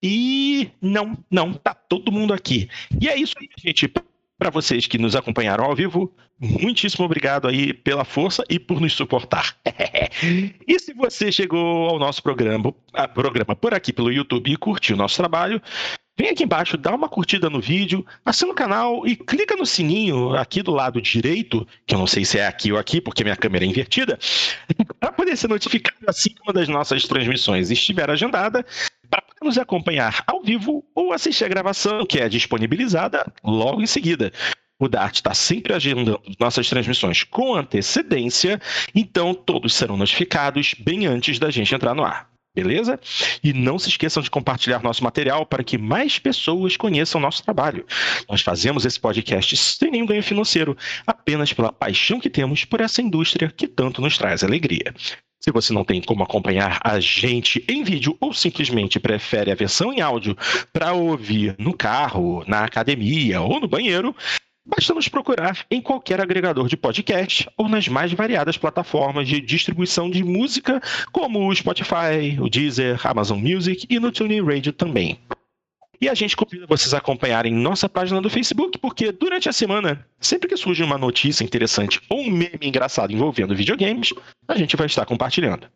E não, não, tá todo mundo aqui. E é isso aí, gente. Para vocês que nos acompanharam ao vivo, muitíssimo obrigado aí pela força e por nos suportar. [LAUGHS] e se você chegou ao nosso programa, programa por aqui pelo YouTube e curtiu o nosso trabalho, vem aqui embaixo, dá uma curtida no vídeo, assina o canal e clica no sininho aqui do lado direito, que eu não sei se é aqui ou aqui, porque minha câmera é invertida, [LAUGHS] para poder ser notificado assim que uma das nossas transmissões estiver agendada para nos acompanhar ao vivo ou assistir a gravação, que é disponibilizada logo em seguida. O Dart está sempre agendando nossas transmissões com antecedência, então todos serão notificados bem antes da gente entrar no ar. Beleza? E não se esqueçam de compartilhar nosso material para que mais pessoas conheçam nosso trabalho. Nós fazemos esse podcast sem nenhum ganho financeiro, apenas pela paixão que temos por essa indústria que tanto nos traz alegria. Se você não tem como acompanhar a gente em vídeo ou simplesmente prefere a versão em áudio para ouvir no carro, na academia ou no banheiro, basta nos procurar em qualquer agregador de podcast ou nas mais variadas plataformas de distribuição de música, como o Spotify, o Deezer, Amazon Music e no TuneIn Radio também. E a gente convida vocês a acompanharem nossa página do Facebook, porque durante a semana, sempre que surge uma notícia interessante ou um meme engraçado envolvendo videogames, a gente vai estar compartilhando.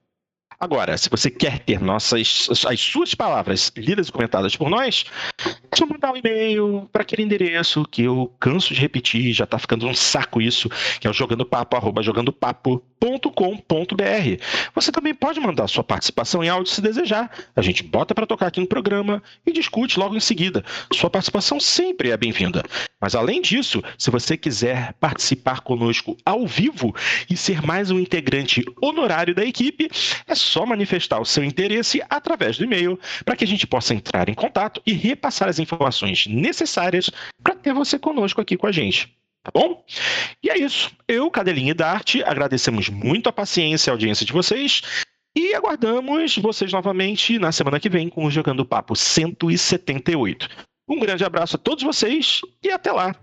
Agora, se você quer ter nossas as suas palavras lidas e comentadas por nós, é só mandar um e-mail para aquele endereço que eu canso de repetir, já está ficando um saco isso, que é o jogandopapo, arroba jogandopapo com.br. Você também pode mandar sua participação em áudio se desejar. A gente bota para tocar aqui no programa e discute logo em seguida. Sua participação sempre é bem-vinda. Mas além disso, se você quiser participar conosco ao vivo e ser mais um integrante honorário da equipe, é só manifestar o seu interesse através do e-mail para que a gente possa entrar em contato e repassar as informações necessárias para ter você conosco aqui com a gente. Tá bom? E é isso. Eu, Cadelinha e Dart, agradecemos muito a paciência e a audiência de vocês e aguardamos vocês novamente na semana que vem com o Jogando Papo 178. Um grande abraço a todos vocês e até lá!